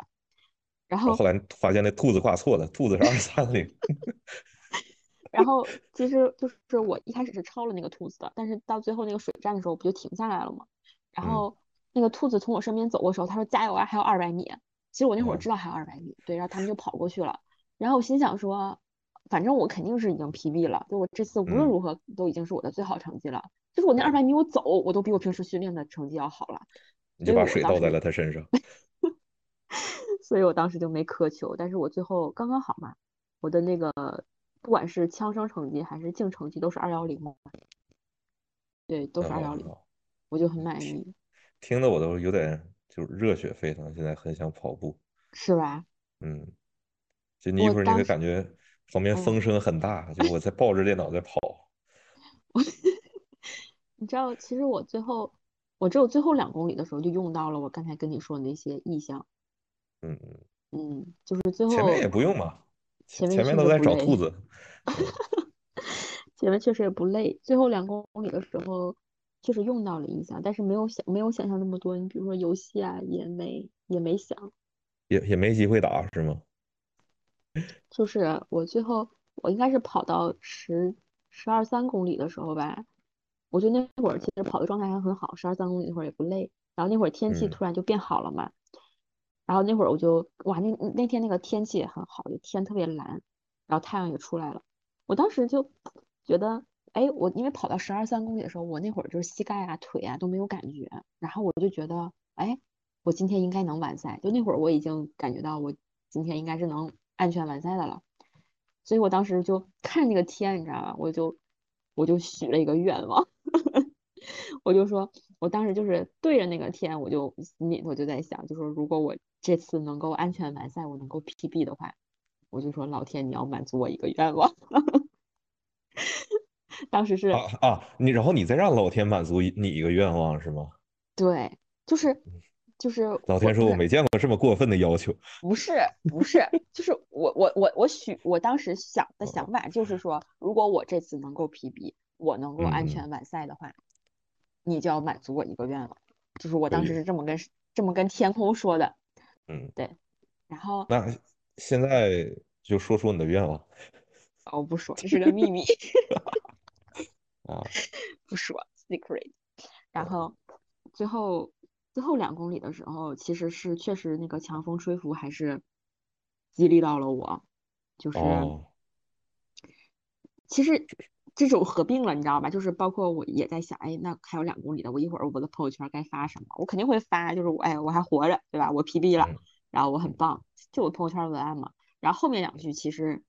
然后后后来发现那兔子挂错了，兔子是二三零。然后其实就是我一开始是超了那个兔子的，但是到最后那个水站的时候不就停下来了吗？然嗯，后那个兔子从我身边走过的时候，他说加油啊，还有二百米。其实我那会儿哦，知道还有二百米，对，然后他们就跑过去了。然后我心想说，反正我肯定是已经 PB 了，就我这次无论嗯，如何都已经是我的最好成绩了。就是我那二，百米我走，我都比我平时训练的成绩要好了。你就把水倒在了他身上。所以我当时就没苛求，但是我最后刚刚好嘛，我的那个不管是枪声成绩还是净成绩都是二幺零嘛，对，都是二幺零，哦，我就很满意，听得我都有点就是热血沸腾，现在很想跑步。是吧？嗯，就你一会儿你会感觉旁边风嗯，声很大，就我在抱着电脑在跑。你知道，其实我最后，我只有最后两公里的时候就用到了我刚才跟你说的那些意象，嗯嗯，嗯，就是最后前面也不用嘛，前前面前面都在找兔子。嗯，前面确实也不累，最后两公里的时候确实用到了音响，但是没有想没有想象那么多，你比如说游戏啊，也没也没想。也也没机会打是吗？就是我最后我应该是跑到十十二三公里的时候吧，我就那会儿其实跑的状态还很好，十二三公里那会儿也不累，然后那会儿天气嗯突然就变好了嘛，然后那会儿我就哇那那天那个天气也很好，就天特别蓝，然后太阳也出来了，我当时就觉得。哎，我因为跑到十二三公里的时候，我那会儿就是膝盖啊、腿啊都没有感觉，然后我就觉得，哎，我今天应该能完赛。就那会儿我已经感觉到我今天应该是能安全完赛的了，所以我当时就 看那个天，你知道吧，我就我就许了一个愿望，我就说，我当时就是对着那个天，我就心里头就在想，就说如果我这次能够安全完赛，我能够 PB 的话，我就说老天你要满足我一个愿望。当时啊是啊，你然后你再让老天满足你一个愿望是吗？对，就是就是老天说我没见过这么过分的要求。不是不是，就是我我我我许我当时想 的哦想法就是说，如果我这次能够 PB，我能够安嗯全完赛的话，你就要满足我一个愿望，就是我当时是。这么跟这么跟天空说的，嗯，对，然后那现在就说说你的愿望。哦我不说，这是个秘密，啊。不说 secret，然哦后最后最后两公里的时候，其实是确实那个强风吹拂还是激励到了我，就是。哦，其实这种合并了，你知道吧？就是包括我也在想，哎，那还有两公里的，我一会儿我的朋友圈该发什么？我肯定会发，就是我，哎，我还活着，对吧？我 PB 了，嗯然后我很嗯棒，就我朋友圈文案嘛。然后后面两句其实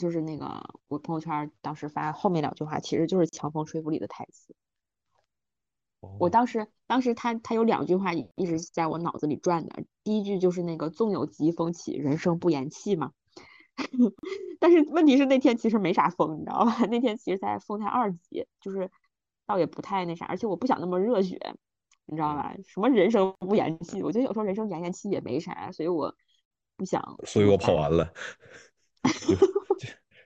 就是那个我朋友圈当时发后面两句话，其实就是《强风吹拂》里的台词。我哦，当时当时他他有两句话一直在我脑子里转的，第一句就是那个纵有疾风起，人生不言弃嘛。但是问题是那天其实没啥风，你知道吧？那天其实才风才二级，就是倒也不太那啥，而且我不想那么热血，你知道嗯，吧？什么人生不言弃，我觉得有时候人生言言弃也没啥，所以我不想所以我跑。完了，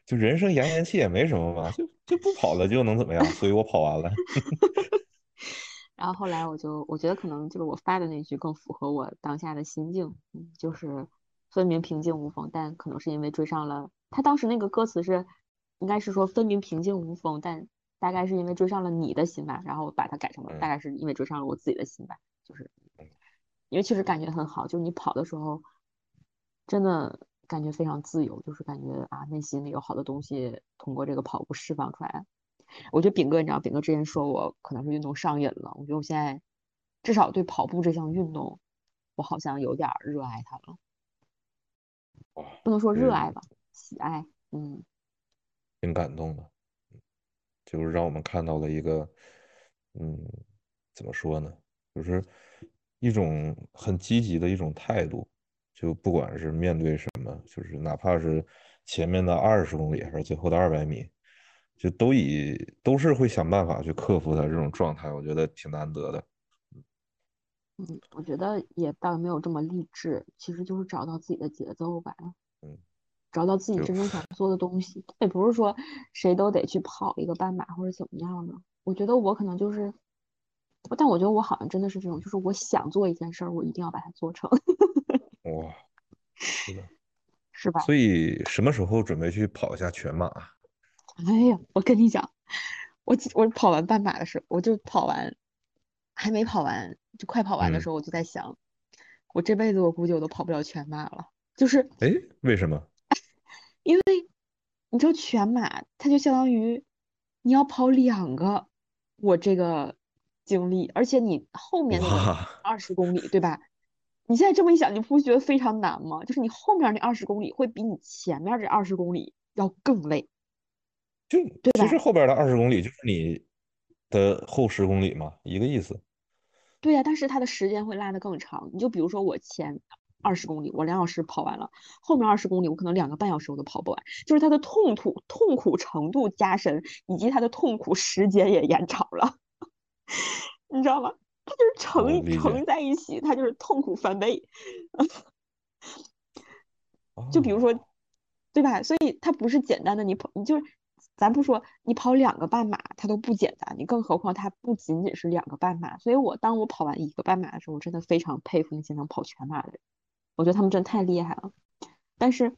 就人生延延期也没什么嘛，就就不跑了就能怎么样？所以我跑完了。然后后来我就我觉得可能就是我发的那句更符合我当下的心境，嗯，就是分明平静无风，但可能是因为追上了他当时那个歌词是，应该是说分明平静无风，但大概是因为追上了你的心吧，然后我把它改成了大嗯概是因为追上了我自己的心吧，就是嗯因为确实感觉很好，就是你跑的时候真的感觉非常自由，就是感觉啊内心里有好多东西通过这个跑步释放出来。我觉得炳哥，你知道，炳哥之前说我可能是运动上瘾了。我觉得我现在至少对跑步这项运动，我好像有点热爱它了。不能说热爱吧，喜爱，嗯，挺感动的，就是让我们看到了一个，嗯，怎么说呢，就是一种很积极的一种态度，就不管是面对什么，就是哪怕是前面的二十公里还是最后的二百米。就都以都是会想办法去克服他这种状态，我觉得挺难得的。嗯，我觉得也倒没有这么励志，其实就是找到自己的节奏吧。嗯，找到自己真正想做的东西，也不是说谁都得去跑一个半马或者怎么样的。我觉得我可能就是，但我觉得我好像真的是这种，就是我想做一件事儿，我一定要把它做成。哇，是的，是吧？所以什么时候准备去跑一下全马？哎呀，我跟你讲，我我跑完半马的时候，我就跑完，还没跑完，就快跑完的时候，我就在想，我这辈子我估计我都跑不了全马了。就是，哎，为什么？因为你知道全马，它就相当于你要跑两个我这个经历，而且你后面那个二十公里，对吧？你现在这么一想，你不觉得非常难吗？就是你后面那二十公里会比你前面这二十公里要更累。就对其实后边的二十公里就是你的后十公里嘛，一个意思。对呀，但是它的时间会拉得更长。你就比如说我前二十公里我两小时跑完了，后面二十公里我可能两个半小时我都跑不完。就是它的痛苦痛苦程度加深，以及它的痛苦时间也延长了，你知道吗？它就是乘乘在一起，它就是痛苦翻倍。就比如说，对吧？所以它不是简单的你跑，你就是。咱不说你跑两个半马，它都不简单，你更何况它不仅仅是两个半马。所以我当我跑完一个半马的时候，我真的非常佩服那些能跑全马的人，我觉得他们真太厉害了。但是，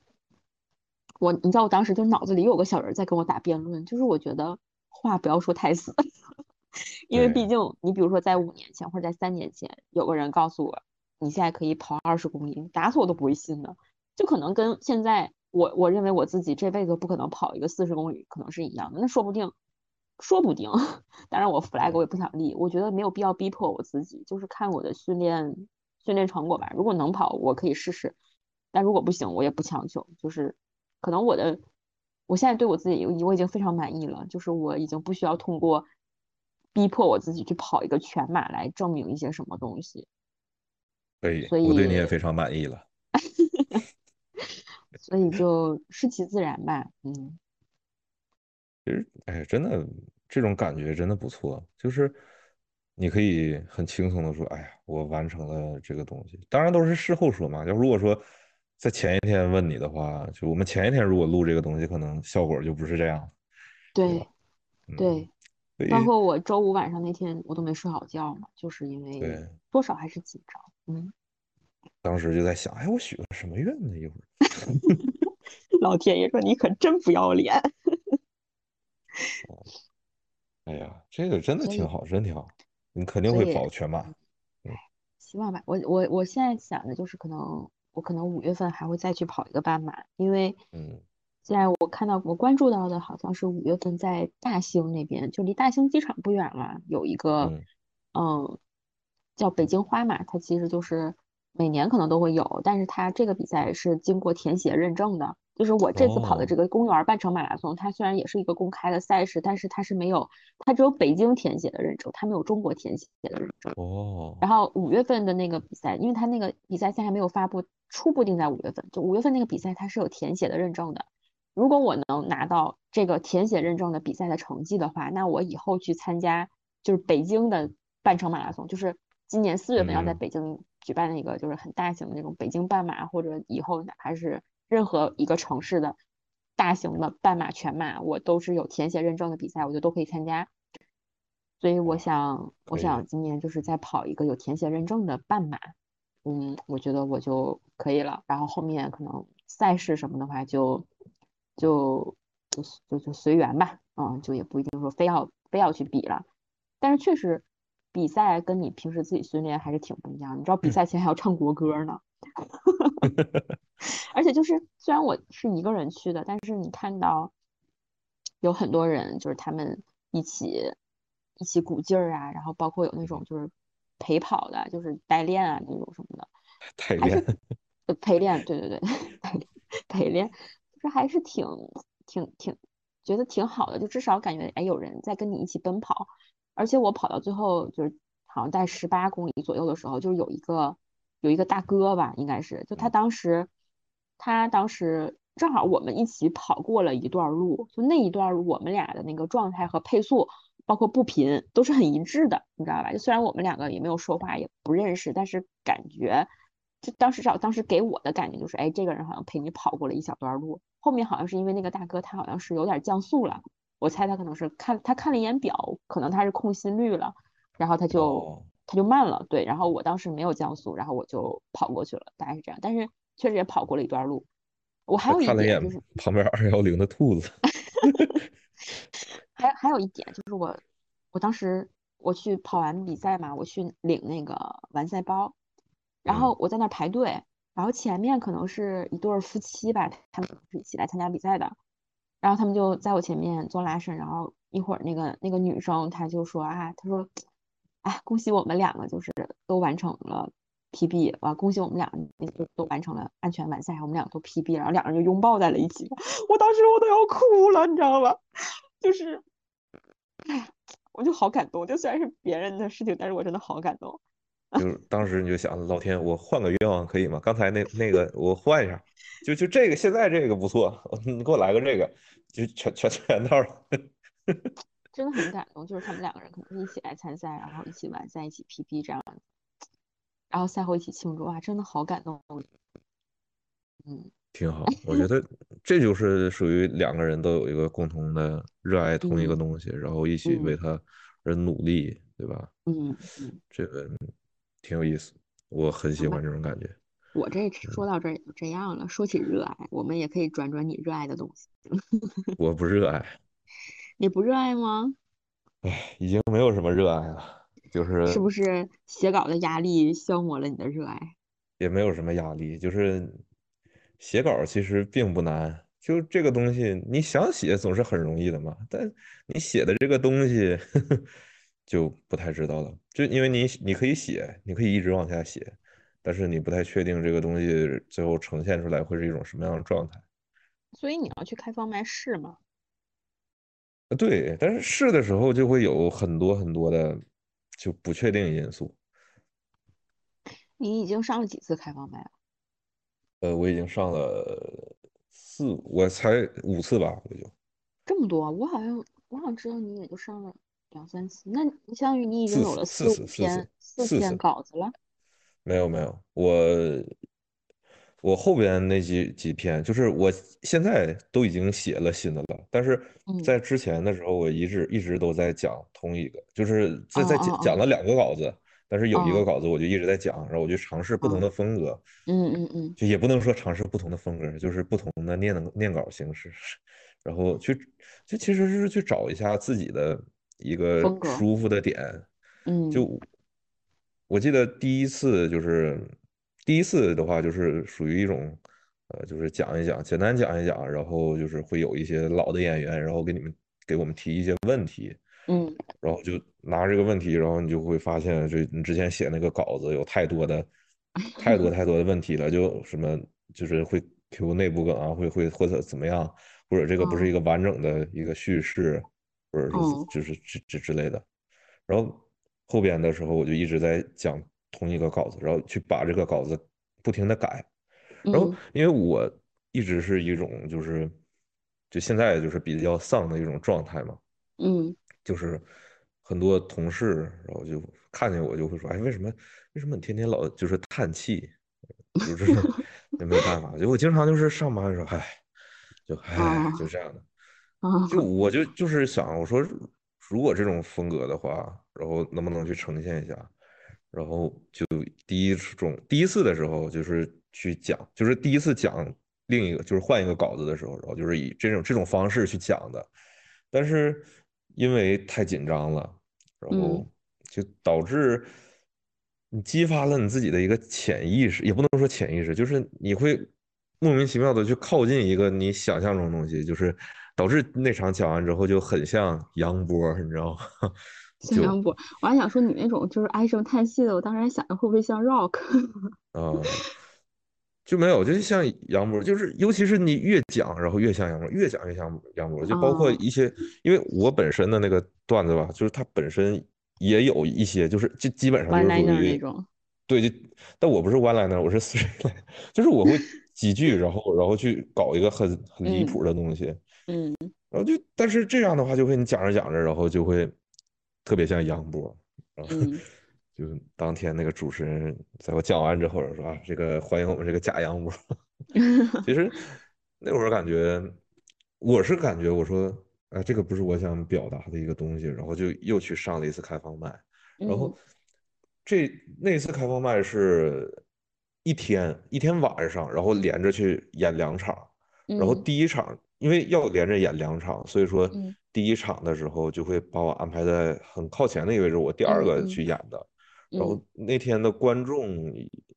我你知道我当时就脑子里有个小人在跟我打辩论，就是我觉得话不要说太死，因为毕竟你比如说在五年前或者在三年前，有个人告诉我你现在可以跑二十公里，打死我都不会信的，就可能跟现在。我我认为我自己这辈子不可能跑一个四十公里，可能是一样的。那说不定，说不定。当然，我 flag 我也不想立，我觉得没有必要逼迫我自己，就是看我的训练训练成果吧。如果能跑，我可以试试；但如果不行，我也不强求。就是可能我的，我现在对我自己，我已经非常满意了。就是我已经不需要通过逼迫我自己去跑一个全马来证明一些什么东西。可以，我对你也非常满意了。所以就顺其自然吧，嗯。其实，哎，真的这种感觉真的不错，就是你可以很轻松的说，哎呀，我完成了这个东西。当然都是事后说嘛。要如果说在前一天问你的话，就我们前一天如果录这个东西，可能效果就不是这样。对，对，包括我周五晚上那天，我都没睡好觉嘛，就是因为多少还是紧张，嗯。当时就在想，哎，我许个什么愿呢？一会儿，老天爷说你可真不要脸。哎呀，这个真的挺好，真挺好。你肯定会跑全马。嗯，希望吧。我我我现在想的就是，可能我可能五月份还会再去跑一个半马，因为嗯，现在我看到我关注到的好像是五月份在大兴那边，就离大兴机场不远了，有一个嗯叫北京花马，它其实就是。每年可能都会有，但是它这个比赛是经过填写认证的。就是我这次跑的这个公园半程马拉松，它虽然也是一个公开的赛事，但是它是没有，它只有北京填写的认证，它没有中国填写的认证。哦。然后五月份的那个比赛，因为它那个比赛现在还没有发布，初步定在五月份。就五月份那个比赛，它是有填写的认证的。如果我能拿到这个填写认证的比赛的成绩的话，那我以后去参加就是北京的半程马拉松，就是今年四月份要在北京。举办的一个就是很大型的那种北京半马，或者以后哪怕是任何一个城市的大型的半马、全马，我都是有填写认证的比赛，我觉得都可以参加。所以我想，我想今年就是再跑一个有填写认证的半马，嗯，我觉得我就可以了。然后后面可能赛事什么的话，就就就就就随缘吧，嗯，就也不一定说非要非要去比了。但是确实。比赛跟你平时自己训练还是挺不一样，你知道比赛前还要唱国歌呢，而且就是虽然我是一个人去的，但是你看到有很多人就是他们一起一起鼓劲儿啊，然后包括有那种就是陪跑的，就是代练啊那种什么的，代练，陪练，对对对，陪练，就是还是挺挺挺觉得挺好的，就至少感觉哎有人在跟你一起奔跑，而且我跑到最后就是好像在十八公里左右的时候，就是有一个有一个大哥吧，应该是就他当时他当时。正好我们一起跑过了一段路，就那一段我们俩的那个状态和配速，包括步频都是很一致的，你知道吧？就虽然我们两个也没有说话，也不认识，但是感觉，就当时找当时给我的感觉就是，哎，这个人好像陪你跑过了一小段路。后面好像是因为那个大哥他好像是有点降速了，我猜他可能是看他看了一眼表，可能他是控心率了，然后他就他就慢了，对。然后我当时没有降速，然后我就跑过去了，大概是这样。但是确实也跑过了一段路。我还有一点就是旁边二幺零的兔子，还还有一点就是我我当时我去跑完比赛嘛，我去领那个完赛包，然后我在那排队，然后前面可能是一对夫妻吧，他们是一起来参加比赛的，然后他们就在我前面做拉伸，然后一会儿那个那个女生她就说啊，她说，哎，恭喜我们两个就是都完成了。PB 啊！恭喜我们俩都都完成了安全完赛，我们俩都 PB，然后两个人就拥抱在了一起。我当时我都要哭了，你知道吗？就是，哎，我就好感动。就虽然是别人的事情，但是我真的好感动。就是当时你就想，老天，我换个愿望可以吗？刚才那那个我换一下，就就这个，现在这个不错，你给我来个这个，就全全全套。真的很感动，就是他们两个人可能一起来参赛，然后一起完赛，一起 PP 这样。然后赛后一起庆祝啊，真的好感动。嗯，挺好。我觉得这就是属于两个人都有一个共同的热爱同一个东西，然后一起为他而努力，对吧？嗯嗯，这个挺有意思，我很喜欢这种感觉。我这说到这儿也就这样了。说起热爱，我们也可以转转你热爱的东西。我不热爱。你不热爱吗？哎，已经没有什么热爱了。就是是不是写稿的压力消磨了你的热爱？也没有什么压力，就是写稿其实并不难，就这个东西你想写总是很容易的嘛。但你写的这个东西 就不太知道了，就因为你你可以写，你可以一直往下写，但是你不太确定这个东西最后呈现出来会是一种什么样的状态。所以你要去开放麦试吗？对，但是试的时候就会有很多很多的。就不确定因素。你已经上了几次开放麦了？呃，我已经上了四，我才五次吧，我就。这么多？我好像我好像知道你也就上了两三次。那你相当于你已经有了四五篇四篇稿子了？没有没有，我我后边那几几篇，就是我现在都已经写了新的了，但是在之前的时候，我一直一直都在讲同一个，就是在在讲讲了两个稿子，但是有一个稿子我就一直在讲，然后我就尝试不同的风格，嗯嗯嗯，就也不能说尝试不同的风格，就是不同的念念稿形式，然后去就其实是去找一下自己的一个舒服的点，嗯，就我记得第一次就是。第一次的话就是属于一种，呃，就是讲一讲，简单讲一讲，然后就是会有一些老的演员，然后给你们给我们提一些问题，嗯，然后就拿这个问题，然后你就会发现，就你之前写那个稿子有太多的，太多 太多的问题了，就什么就是会 Q 内部梗啊，会会或者怎么样，或者这个不是一个完整的一个叙事，或者是就是之之之类的，然后后边的时候我就一直在讲。同一个稿子，然后去把这个稿子不停的改，然后因为我一直是一种就是，就现在就是比较丧的一种状态嘛，嗯，就是很多同事，然后就看见我就会说，哎，为什么为什么你天天老就是叹气，就是也 没有办法，就我经常就是上班的时候，唉，就唉，就这样的，就我就就是想我说，如果这种风格的话，然后能不能去呈现一下？然后就第一种第一次的时候，就是去讲，就是第一次讲另一个，就是换一个稿子的时候，然后就是以这种这种方式去讲的，但是因为太紧张了，然后就导致你激发了你自己的一个潜意识，也不能说潜意识，就是你会莫名其妙的去靠近一个你想象中的东西，就是导致那场讲完之后就很像杨波，你知道吗？像杨波，我还想说你那种就是唉声叹气的，我当时还想着会不会像 Rock，啊，就没有，就是像杨波，就是尤其是你越讲，然后越像杨波，越讲越像杨波，就包括一些，因为我本身的那个段子吧，就是它本身也有一些，就是就基本上就是属于那种。对，就但我不是 one liner，我是 three liner，就是我会 几句，然后然后去搞一个很很离谱的东西，嗯，然后就但是这样的话就会你讲着讲着，然后就会特别像杨波，然后 就当天那个主持人在我讲完之后说啊，这个欢迎我们这个假杨波，其实那会儿感觉我是感觉我说啊，这个不是我想表达的一个东西，然后就又去上了一次开放麦，然后。这那次开放麦是一天一天晚上，然后连着去演两场，然后第一场因为要连着演两场，所以说第一场的时候就会把我安排在很靠前的一个位置，我第二个去。演的。然后。那天的观众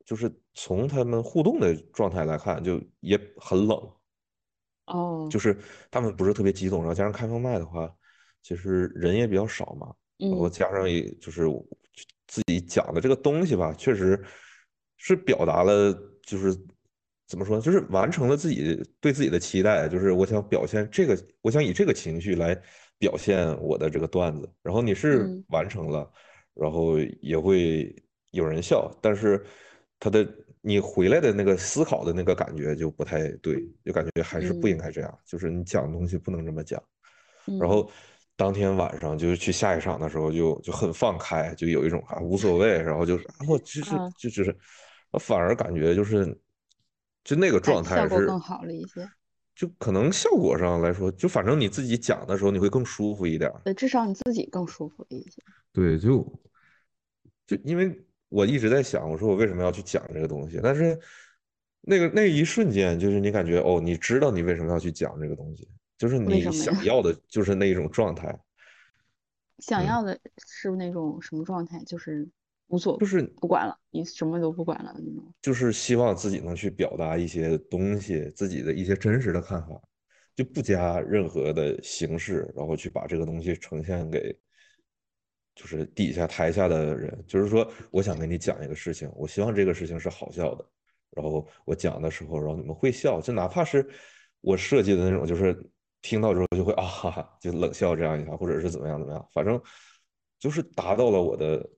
就是从他们互动的状态来看，就也很冷，哦，就是他们不是特别激动，然后加上开放麦的话，其实人也比较少嘛，然后。加上也就是。自己讲的这个东西吧，确实是表达了，就是怎么说，就是完成了自己对自己的期待，就是我想表现这个，我想以这个情绪来表现我的这个段子。然后你是完成了，然后也会有人笑，但是他的你回来的那个思考的那个感觉就不太对，就感觉还是不应该这样，就是你讲的东西不能这么讲，然后。当天晚上就是去下一场的时候就就很放开，就有一种啊无所谓，然后就是我 就是就就是，反而感觉就是就那个状态是更好了一些，就可能效果上来说，就反正你自己讲的时候你会更舒服一点，对，至少你自己更舒服一些。对，就就因为我一直在想，我说我为什么要去讲这个东西，但是那个那一瞬间，就是你感觉哦，你知道你为什么要去讲这个东西。就是你想要的，就是那种状态。想要的是那种什么状态？就是无所，就是不管了，你什么都不管了那种。就是希望自己能去表达一些东西，自己的一些真实的看法，就不加任何的形式，然后去把这个东西呈现给，就是底下台下的人。就是说，我想跟你讲一个事情，我希望这个事情是好笑的，然后我讲的时候，然后你们会笑，就哪怕是我设计的那种，就是。听到之后就会啊，哈哈，就冷笑这样一下，或者是怎么样怎么样，反正就是达到了我的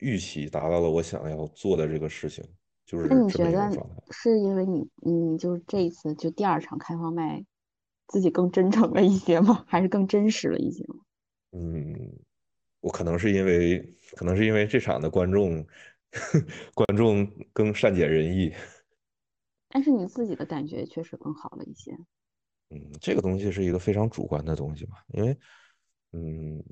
预期，达到了我想要做的这个事情，就是那你觉得是因为你，你就是这一次就第二场开放麦，自己更真诚了一些吗？还是更真实了一些吗？嗯，我可能是因为，可能是因为这场的观众，观众更善解人意，但是你自己的感觉确实更好了一些。嗯，这个东西是一个非常主观的东西嘛，因为，嗯，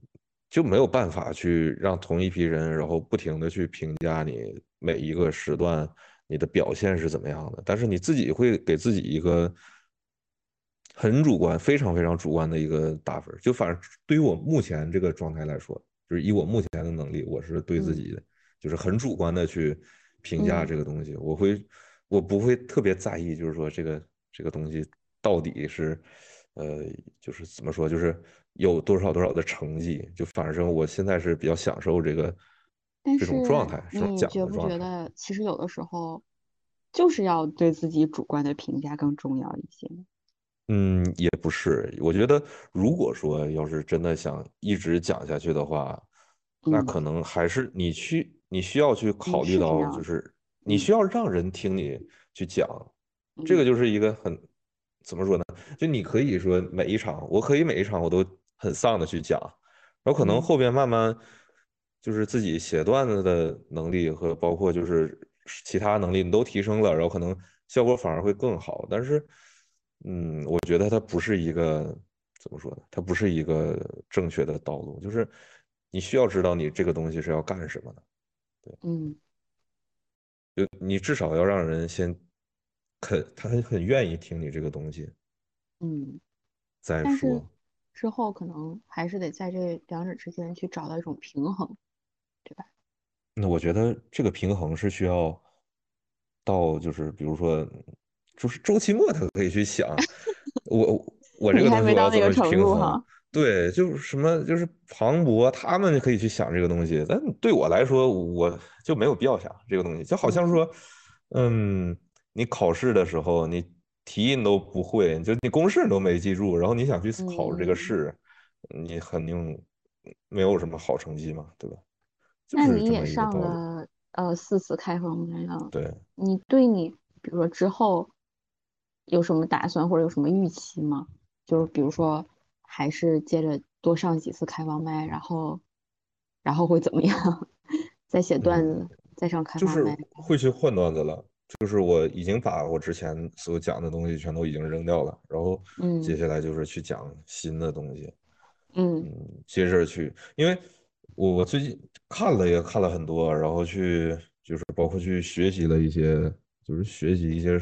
就没有办法去让同一批人，然后不停的去评价你每一个时段你的表现是怎么样的，但是你自己会给自己一个很主观、非常非常主观的一个打分。就反正对于我目前这个状态来说，就是以我目前的能力，我是对自己的就是很主观的去评价这个东西。我会，我不会特别在意，就是说这个这个东西。到底是，呃，就是怎么说，就是有多少多少的成绩，就反正我现在是比较享受这个这种状态。你觉不觉得，其实有的时候就是要对自己主观的评价更重要一些？嗯，也不是。我觉得，如果说要是真的想一直讲下去的话，那可能还是你去，你需要去考虑到，就是你需要让人听你去讲，这个就是一个很。怎么说呢？就你可以说每一场，我可以每一场我都很丧的去讲，然后可能后边慢慢就是自己写段子的能力和包括就是其他能力你都提升了，然后可能效果反而会更好。但是，嗯，我觉得它不是一个怎么说呢？它不是一个正确的道路。就是你需要知道你这个东西是要干什么的，对，嗯，就你至少要让人先。肯，他很很愿意听你这个东西，嗯，再说之后可能还是得在这两者之间去找到一种平衡，对吧？那我觉得这个平衡是需要到就是比如说就是周期末他可以去想，我我这个东西我要还没到那个怎么去平衡？对，就是什么就是庞博他们可以去想这个东西，但对我来说我就没有必要想这个东西，就好像说，嗯，你考试的时候你题你都不会，就你公式你都没记住，然后你想去考这个嗯，试，你肯定没有什么好成绩嘛，对吧？就那你也上。了呃四次开放麦了，对，你对你比如说之后有什么打算或者有什么预期吗？就是比如说还是接着多上几次开放麦，然后然后会怎么样？再写段嗯，子，再上开就是放麦。会去换段子了，就是我已经把我之前所讲的东西全都已经扔掉了，然后接嗯。下来就是去讲新的东西，嗯。嗯，接着去，因为我我最近看了也看了很多，然后去就是包括去学习了一些，就是学习一些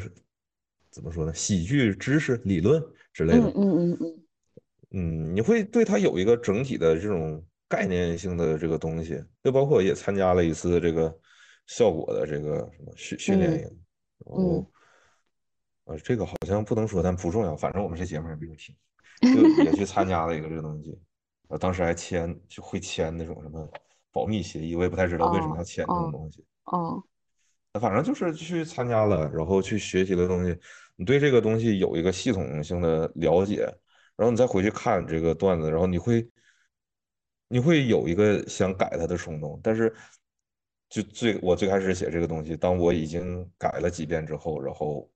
怎么说呢，喜剧知识理论之类的，嗯嗯嗯嗯。嗯，你会对它有一个整体的这种概念性的这个东西，就包括也参加了一次这个效果的这个什么训训练营，嗯然嗯。后呃这个好像不能说，但不重要，反正我们这节目也没有听，就 也去参加了一个这个东西，呃当时还签就会签那种什么保密协议，我也不太知道为什么哦要签这种哦东西，哦。反正就是去参加了，然后去学习的东西，你对这个东西有一个系统性的了解，然后你再回去看这个段子，然后你会你会有一个想改它的冲动，但是就最我最开始写这个东西，当我已经改了几遍之后，然后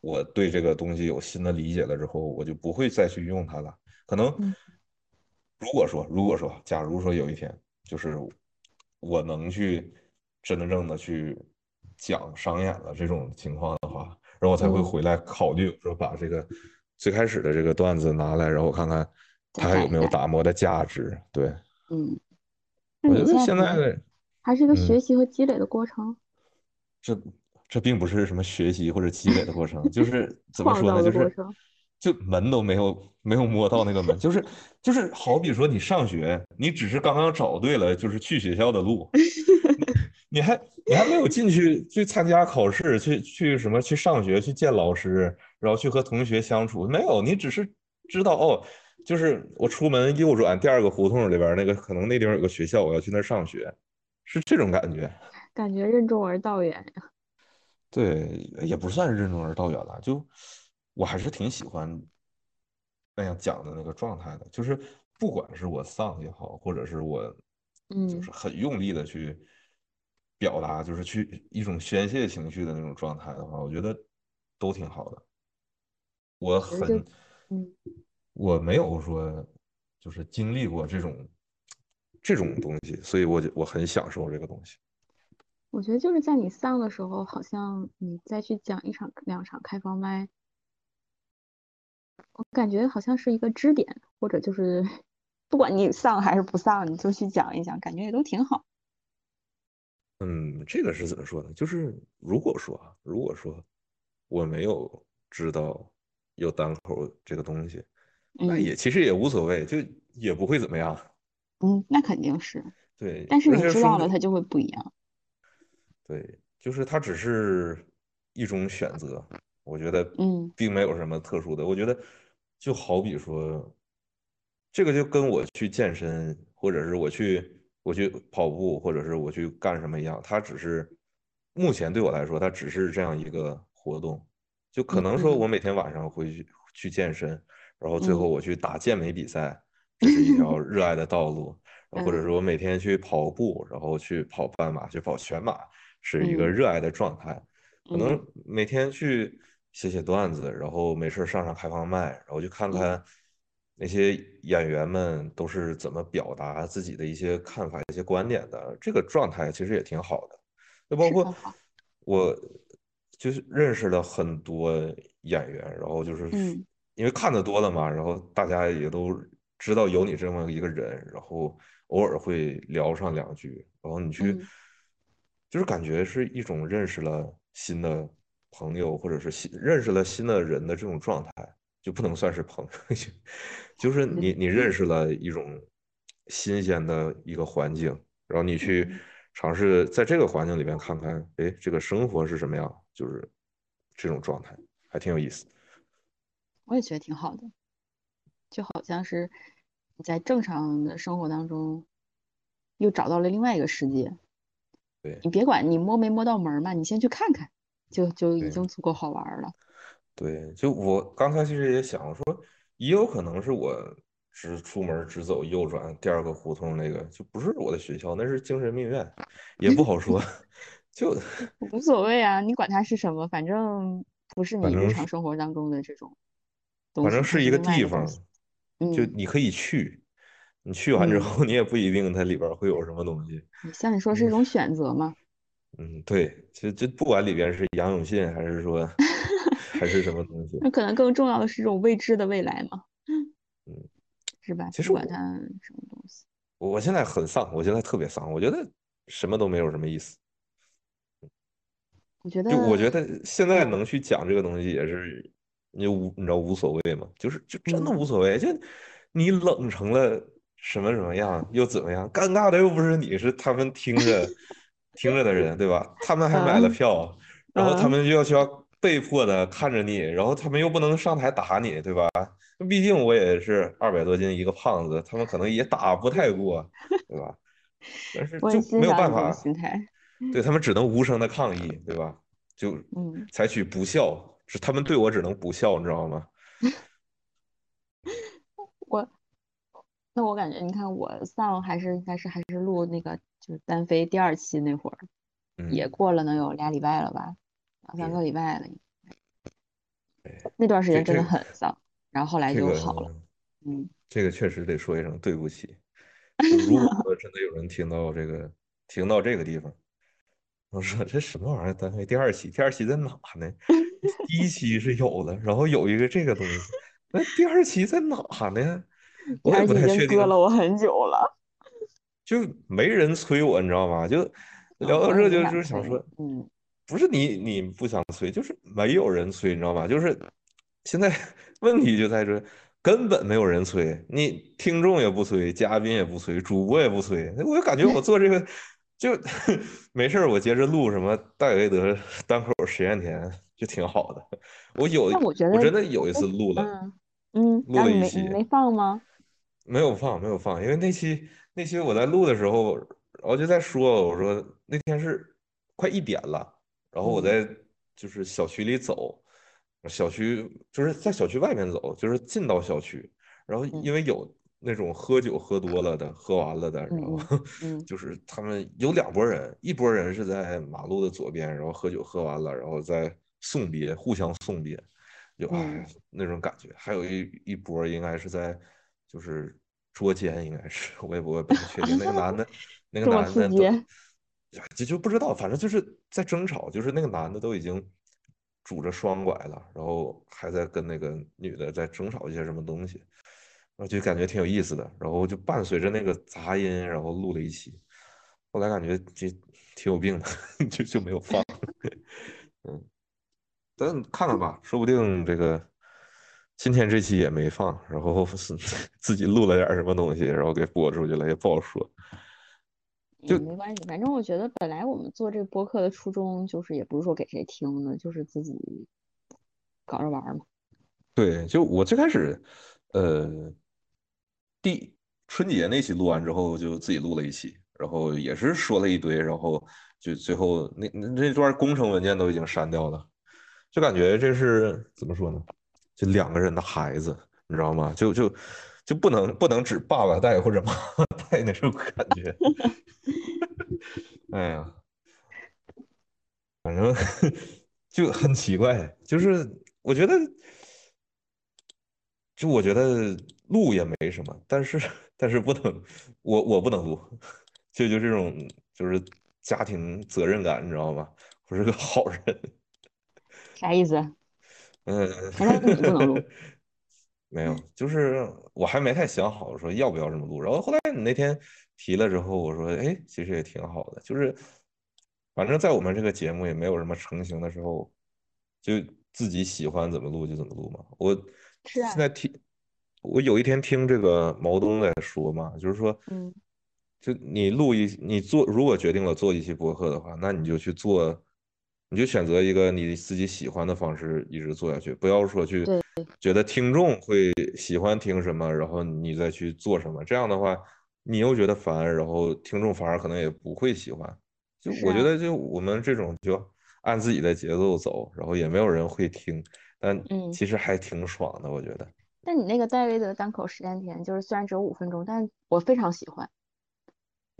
我对这个东西有新的理解了之后，我就不会再去用它了。可能嗯如果说，如果说，假如说有一天，就是我能去真真正的去讲商演了这种情况的话，然后我才会嗯，回来考虑说把这个最开始的这个段子拿来，然后看看再它还有没有。打磨的价值。对，嗯，我觉得现在可能现在，还是一个嗯，学习和积累的过程，这这并不是什么学习或者积累的过程，就 是怎么说呢？就是。就门都没有没有摸到那个门，就是就是好比说你上学，你只是刚刚找对了就是去学校的路，你你还你还没有进去去参加考试，去去什么去上学去见老师，然后去和同学相处，没有，你只是知道哦，就是我出门右转第二个胡同里边那个可能那地方有个学校，我要去那儿上学，是这种感觉。感觉任重而道远呀。对，也不算是任重而道远了，就我还是挺喜欢那样讲的那个状态的，就是不管是我丧也好，或者是我嗯就是嗯，很用力的去表达，就是去一种宣泄情绪的那种状态的话，我觉得都挺好的。我很，嗯，我没有说就是经历过这种这种东西，所以我就我很享受这个东西。我觉得就是在你丧的时候，好像你再去讲一场、两场开放麦，我感觉好像是一个支点，或者就是不管你丧还是不丧，你就去讲一讲，感觉也都挺好。嗯，这个是怎么说呢？就是如果说啊，如果说我没有知道有单口这个东西，那嗯也其实也无所谓，就也不会怎么样。嗯，那肯定是，对，但是你知道了，它就会不一样。对，就是它只是一种选择，我觉得嗯并没有什么特殊的。我觉得就好比说，这个就跟我去健身，或者是我去我去跑步，或者是我去干什么一样，它只是目前对我来说，它只是这样一个活动。就可能说我嗯每天晚上回去去健身，然后最后嗯我去打健美比赛，这是一条热爱的道路。或者嗯是我每天去跑步，然后去跑半马，去跑全马，是一个嗯热爱的状态。可能嗯每天去写写段子，然后没事儿上上开放麦，然后去看嗯，看那些演员们都是怎么表达自己的一些看法、一些观点的，这个状态其实也挺好的。就包括。我，就是认识了很多演员，然后就是嗯因为看的多了嘛，然后大家也都知道有你这么一个人，然后偶尔会聊上两句，然后你去，嗯。就是感觉是一种认识了新的朋友，或者是新认识了新的人的这种状态，就不能算是朋友，就是你你认识了一种新鲜的一个环境，然后你去嗯。尝试在这个环境里面看看，哎，这个生活是什么样，就是这种状态，还挺有意思。我也觉得挺好的，就好像是你在正常的生活当中又找到了另外一个世界。对你别管你摸没摸到门儿嘛，你先去看看，就就已经足够好玩儿了。对，就我刚才其实也想说，也有可能是我只出门只走右转第二个胡同那个，就不是我的学校，那是精神病院，也不好说。就 无所谓啊，你管它是什么，反正不是你日常生活当中的这种东反，正是一个地方，就你可以去，你去完之嗯，后你也不一定它里边会有什么东西。像你说是一嗯种选择嘛，嗯，对，就就不管里边是杨永信还是说 还是什么东西，那可能更重要的是这种未知的未来嘛，嗯，是吧？其实不管它什么东西，我现在很丧，我现在特别丧，我觉得什么都没有什么意思。我觉就我觉得，现在嗯能去讲这个东西也是，你无你知道无所谓嘛，就是就真的嗯，无所谓，就你冷成了什么什么样又怎么样，尴尬的又不是你，是他们听着听着的人，对吧？他们还买了嗯票，然后他嗯，们就要需要被迫的看着你，然后他们又不能上台打你，对吧？毕竟我也是二百多斤一个胖子，他们可能也打不太过，对吧？但是就没有办法，心态。对他们只能无声的抗议，对吧？就嗯，采取不孝，是他们对我只能不笑，你知道吗？我那我感觉，你看我丧还是应该是还是录那个就是单飞第二期那会儿，也嗯，过了能有俩礼拜了吧，两三，个礼拜了。哎，那段时间真的很丧，然后后来就好了。个嗯，这个确实得说一声对不起。如果说真的有人听到这个，听到这个地方，我说这什么玩意儿？单飞第二期，第二期在哪呢？第一期是有的，然后有一个这个东西，那第二期在哪呢？我也不太确定。搁了我很久了。就没人催我，你知道吗？就嗯，聊到这，就就。是想说，嗯，不是你你不想催，就是没有人催，你知道吗？就是现在 问题就在这，根本没有人催，你听众也不催，嘉宾也不催，主播也不催，我就感觉我做这个 就没事儿，我接着录什么戴维德单口实验田就挺好的。我有我觉得我真的有一次录了嗯嗯，录了一期。没没放吗？没有放，没有放，因为那期那期我在录的时候，然后就在说，我说那天是快一点了，然后我嗯在就是小区里走，小区就是在小区外面走，就是进到小区，然后嗯因为有那种喝酒喝多了的，喝完了的，然后 就是他们有两拨人，一拨人是在马路的左边，然后喝酒喝完了，然后再送别，互相送别，就哎嗯。那种感觉，还有一一波应该是在就是捉奸，应该是我也不我也不太确定，那个男的 那个男的都刺激？就就不知道，反正就是在争吵，就是那个男的都已经拄着双拐了，然后还在跟那个女的在争吵一些什么东西，然后就感觉挺有意思的，然后就伴随着那个杂音，然后录了一期，后来感觉这挺有病的，就就没有放，嗯。但看看吧，说不定这个今天这期也没放，然后是 自己录了点什么东西，然后给播出去了，也不好说。就没关系，反正我觉得本来我们做这个播客的初衷就是也不是说给谁听的，就是自己搞着玩嘛。对，就我最开始，呃，第春节那期录完之后，就自己录了一期，然后也是说了一堆，然后就最后那那那段工程文件都已经删掉了，就感觉这是怎么说呢？就两个人的孩子，你知道吗？就就就不能不能只爸爸带或者妈妈带那种感觉。哎呀，反正就很奇怪，就是我觉得，就我觉得录也没什么，但是但是不能，我我不能录，就就这种就是家庭责任感，你知道吗？我是个好人，啥意思？嗯，难道你不能录？没有，就是我还没太想好说要不要这么录，然后后来你那天提了之后，我说，哎，其实也挺好的，就是反正在我们这个节目也没有什么成型的时候，就自己喜欢怎么录就怎么录嘛。我现在听，我有一天听这个毛东在说嘛，就是说，嗯就你录一，你做，如果决定了做一期播客的话，那你就去做你就选择一个你自己喜欢的方式一直做下去，不要说去对觉得听众会喜欢听什么，然后你再去做什么，这样的话你又觉得烦，然后听众反而可能也不会喜欢。就我觉啊，得就我们这种就按自己的节奏走，然后也没有人会听，但嗯。其实还挺爽的，我觉得。但你那个戴维的单口实验田，就是虽然只有五分钟，但我非常喜欢，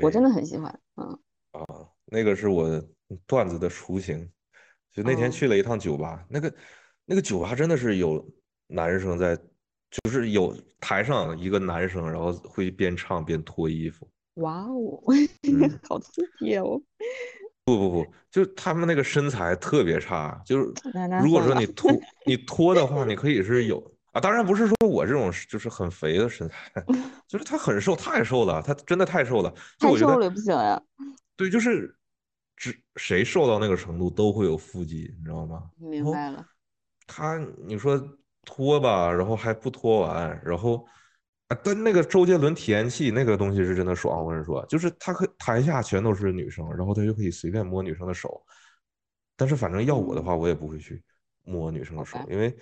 我真。的很喜欢。嗯啊，那个是我段子的雏形。就那天嗯，去了一趟酒吧，那个那个酒吧真的是有男生在，就是有台上一个男生，然后会边唱边脱衣服。哇哦，嗯，好刺激哦！不不不就他们那个身材特别差，就是如果说，你脱你脱的话，你可以是有啊，当然不是说我这种就是很肥的身材，就是他很瘦，太瘦了，他真的太瘦了。太瘦了也不行呀。对，就是只谁瘦到那个程度都会有腹肌，你知道吗？明白了。他你说脱吧，然后还不脱完，然后啊，但那个周杰伦体验器那个东西是真的爽，我跟你说，就是他可台下全都是女生，然后他就可以随便摸女生的手，但是反正要我的嗯，话，我也不会去摸女生的手。因为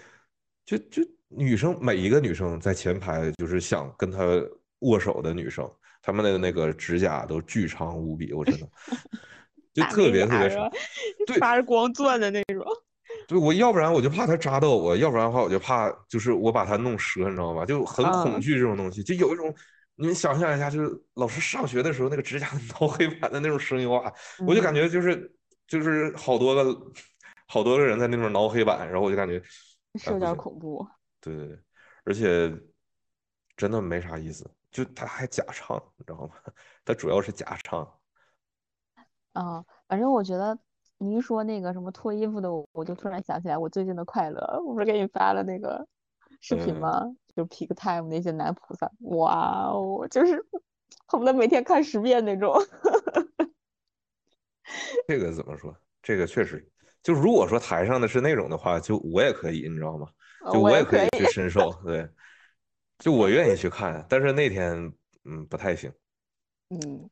就就女生每一个女生在前排就是想跟他握手的女生，她们的那个指甲都巨长无比，我真的 就特别特别长。对，发着光钻的那种。对，我要不然我就怕它扎到我，要不然的话我就怕就是我把它弄折，你知道吧？就很恐嗯惧这种东西，就有一种你们想象一下，就是老师上学的时候那个指甲挠黑板的那种声音哇，我就感嗯，觉就是就是好多个好多个人在那边挠黑板，然后我就感觉是有点恐怖。对对对，而且真的没啥意思，就他还假唱，你知道吗？他主要是假唱，嗯，反正我觉得你一说那个什么脱衣服的，我我就突然想起来我最近的快乐。我不是给你发了那个视频嗯，吗？就 Peak Time 那些男菩萨，哇哦，就是恨不得每天看十遍那种。这个怎么说？这个确实，就如果说台上的是那种的话，就我也可以，你知道吗？呃，就。我也可以去深受，对，就我愿意去看，但是那天嗯不太行，嗯，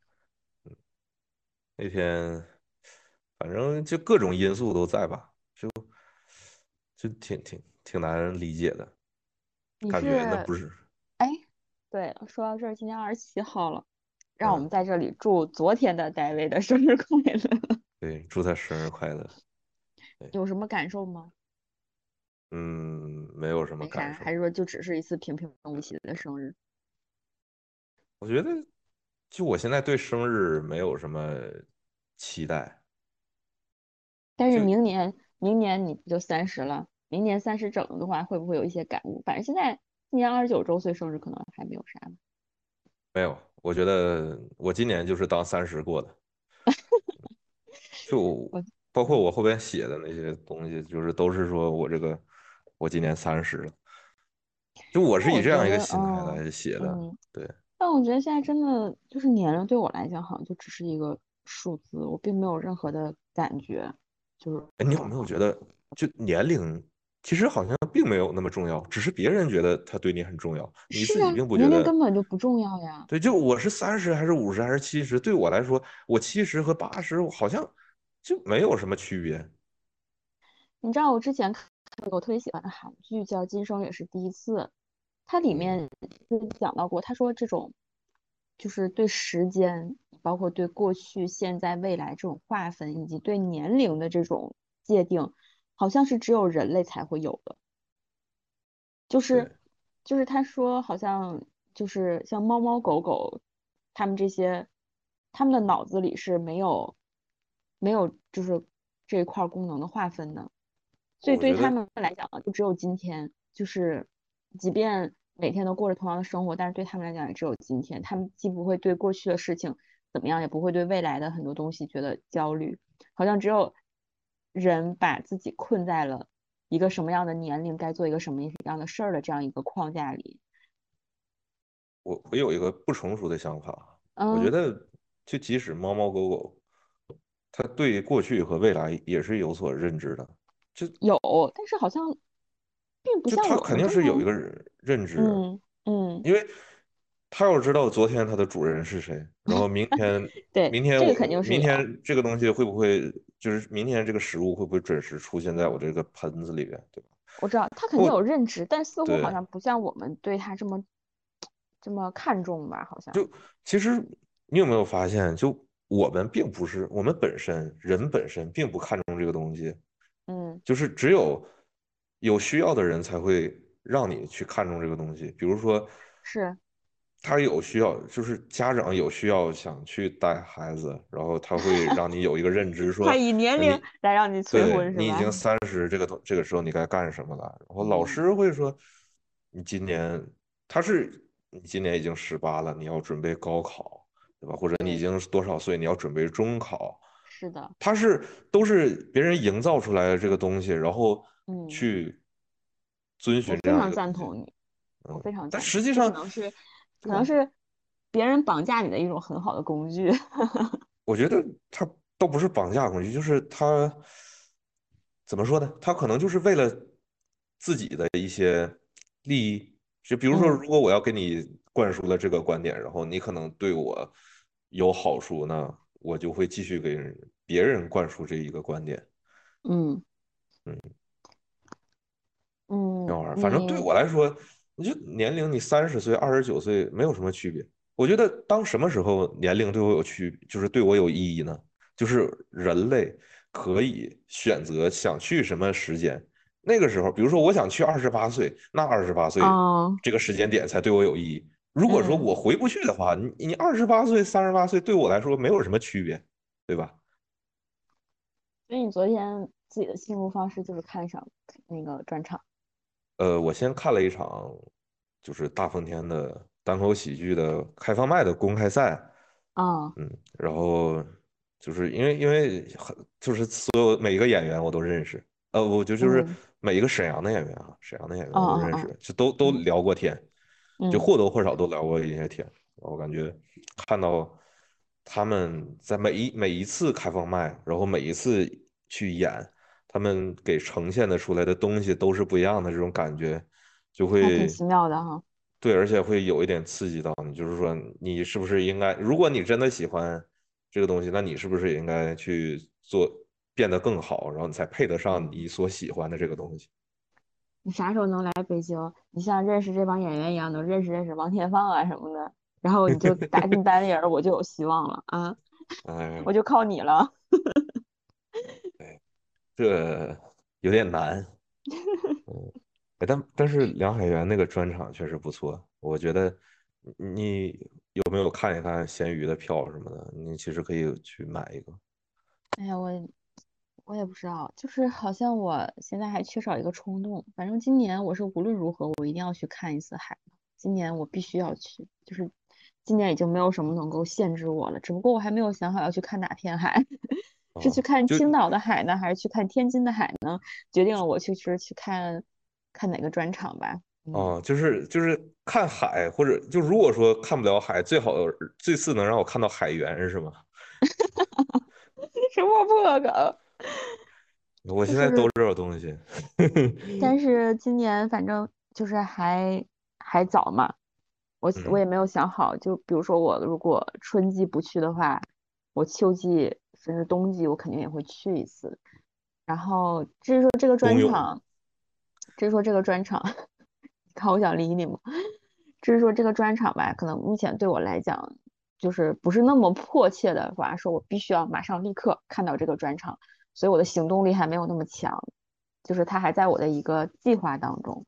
那天反正就各种因素都在吧，就就挺挺挺难理解的，你感觉那是，不是，哎，对，说到这儿，今天二十七号了，让我嗯，们在这里祝昨天的戴维的生日快乐。对，祝他生日快乐，有什么感受吗？嗯，没有什么，感受，还是说就只是一次平平无奇的生日？我觉得就我现在对生日没有什么期待。但是明年，明年你不就三十了？明年三十整的话，会不会有一些感悟？反正现在今年二十九周岁生日可能还没有啥呢。没有，我觉得我今年就是当三十过的，就我，包括嗯，我后边写的那些东西，就是都是说我这个我今年三十了，就我是以这样一个心态嗯来写的。嗯，对，但我觉得现在真的就是年龄对我来讲，好像就只是一个数字，我并没有任何的感觉，就是哎，你有，没有觉得，就年龄其实好像并没有那么重要，只是别人觉得他对你很重要，你自己并不觉得。根本就不重要呀。对，就我是三十还是五十还是七十，对我来说，我七十和八十好像就没有什么区别。你知道我之前看过我特别喜欢的韩剧叫《今生也是第一次》，它里嗯，面就讲到过，他说这种就是对时间，包括对过去、现在、未来这种划分，以及对年龄的这种界定，好像是只有人类才会有的。就是，就是他说好像就是像猫猫狗狗，他们这些，他们的脑子里是没有没有就是这一块儿功能的划分的。所以对于他们来讲呢，就只有今天，就是即便每天都过着同样的生活，但是对他们来讲也只有今天。他们既不会对过去的事情怎么样，也不会对未来的很多东西觉得焦虑。好像只有人把自己困在了一个什么样的年龄，该做一个什么样的事儿的这样一个框架里。我我有一个不成熟的想法，我觉嗯，得就即使猫猫狗狗，它对过去和未来也是有所认知的，就有，但是好像并不像他肯定是有一个认认知，嗯嗯因为他要知道昨天他的主人是谁，然后明天，对，明天这个肯定是明天这个东西会不会，就是明天这个食物会不会准时出现在我这个盆子里边，对吧？我知道他肯定有认知，但似乎好像不像我们对他这么这么看重吧？好像就其实你有没有发现，就我们并不是我们本身人本身并不看重这个东西，嗯就是只有有需要的人才会让你去看重这个东西。比如说，是他有需要，就是家长有需要想去带孩子，然后他会让你有一个认知，说他以年龄来让你催婚是吧你已经三十，这个东这个时候你该干什么了？然后老嗯师会说，你今年他是你今年已经十八了，你要准备高考，对吧？或者你已经多少岁，你要准备中考。是的，他是都是别人营造出来的这个东西，然后嗯去遵循这样一非常。赞同你，我嗯，非常但赞同，但实际上，能是可？能是别人绑架你的一种很好的工具。我觉得他倒不是绑架工具，就是他怎么说呢？他可能就是为了自己的一些利益，就比如说，嗯如果我要给你灌输了这个观点，然后你可能对我有好处，那我就会继续给别人灌输这一个观点。嗯嗯，嗯，这玩意儿，反正对我来说，你就年龄，你三十岁、二十九岁没有什么区别。我觉得当什么时候年龄对我有区，就是对我有意义呢？就是人类可以选择想去什么时间，那个时候，比如说我想去二十八岁，那二十八岁哦，这个时间点才对我有意义。如果说嗯我回不去的话，你你二十八岁、三十八岁对我来说没有什么区别，对吧？所以你昨天自己的幸福方式就是看上那个专场。呃，我先看了一场，就是大风天的单口喜剧的开放麦的公开赛，啊，嗯，然后就是因为因为很就是所有每一个演员我都认识，呃，我就就是嗯。每一个沈阳的演员啊，沈阳的演员我都认识，就都。都嗯。聊过天，就嗯或多或少都聊过一些天，我感觉看到他们在每一每一次开放麦，然后每一次去演，他们给呈现的出来的东西都是不一样的，这种感觉就会还挺奇妙的哈。对，而且会有一点刺激到你，就是说你是不是应该，如果你真的喜欢这个东西，那你是不是也应该去做变得更好，然后你才配得上你所喜欢的这个东西。你啥时候能来北京？你像认识这帮演员一样，能认识认识王天放啊什么的，然后你就 打进单里儿，我就有希望了啊！哎，我就靠你了。这有点难。嗯，哎但但是梁海源那个专场确实不错，我觉得你有没有看一看闲鱼的票什么的？你其实可以去买一个。哎呀，我我也不知道，就是好像我现在还缺少一个冲动。反正今年我是无论如何我一定要去看一次海，今年我必须要去，就是今年已经没有什么能够限制我了，只不过我还没有想好要去看哪片海，是去看青岛的海呢，还是去看天津的海呢？决定了我去是去看看哪个专场吧。嗯，哦，就是就是看海，或者就如果说看不了海，最好最次能让我看到海员是吗？什么破梗？我，现在都这种东西。但是今年反正就是还还早嘛，我我嗯也没有想好，就比如说我如果春季不去的话，我秋季甚至冬季我肯定也会去一次。然后至于说这个专，场，至于说这个专场，你看我想理你吗？至于说这个专场吧，可能目前对我来讲，就是不是那么迫切的话，说我必须要马上立刻看到这个专场，所以我的行动力还没有那么强，就是它还在我的一个计划当中。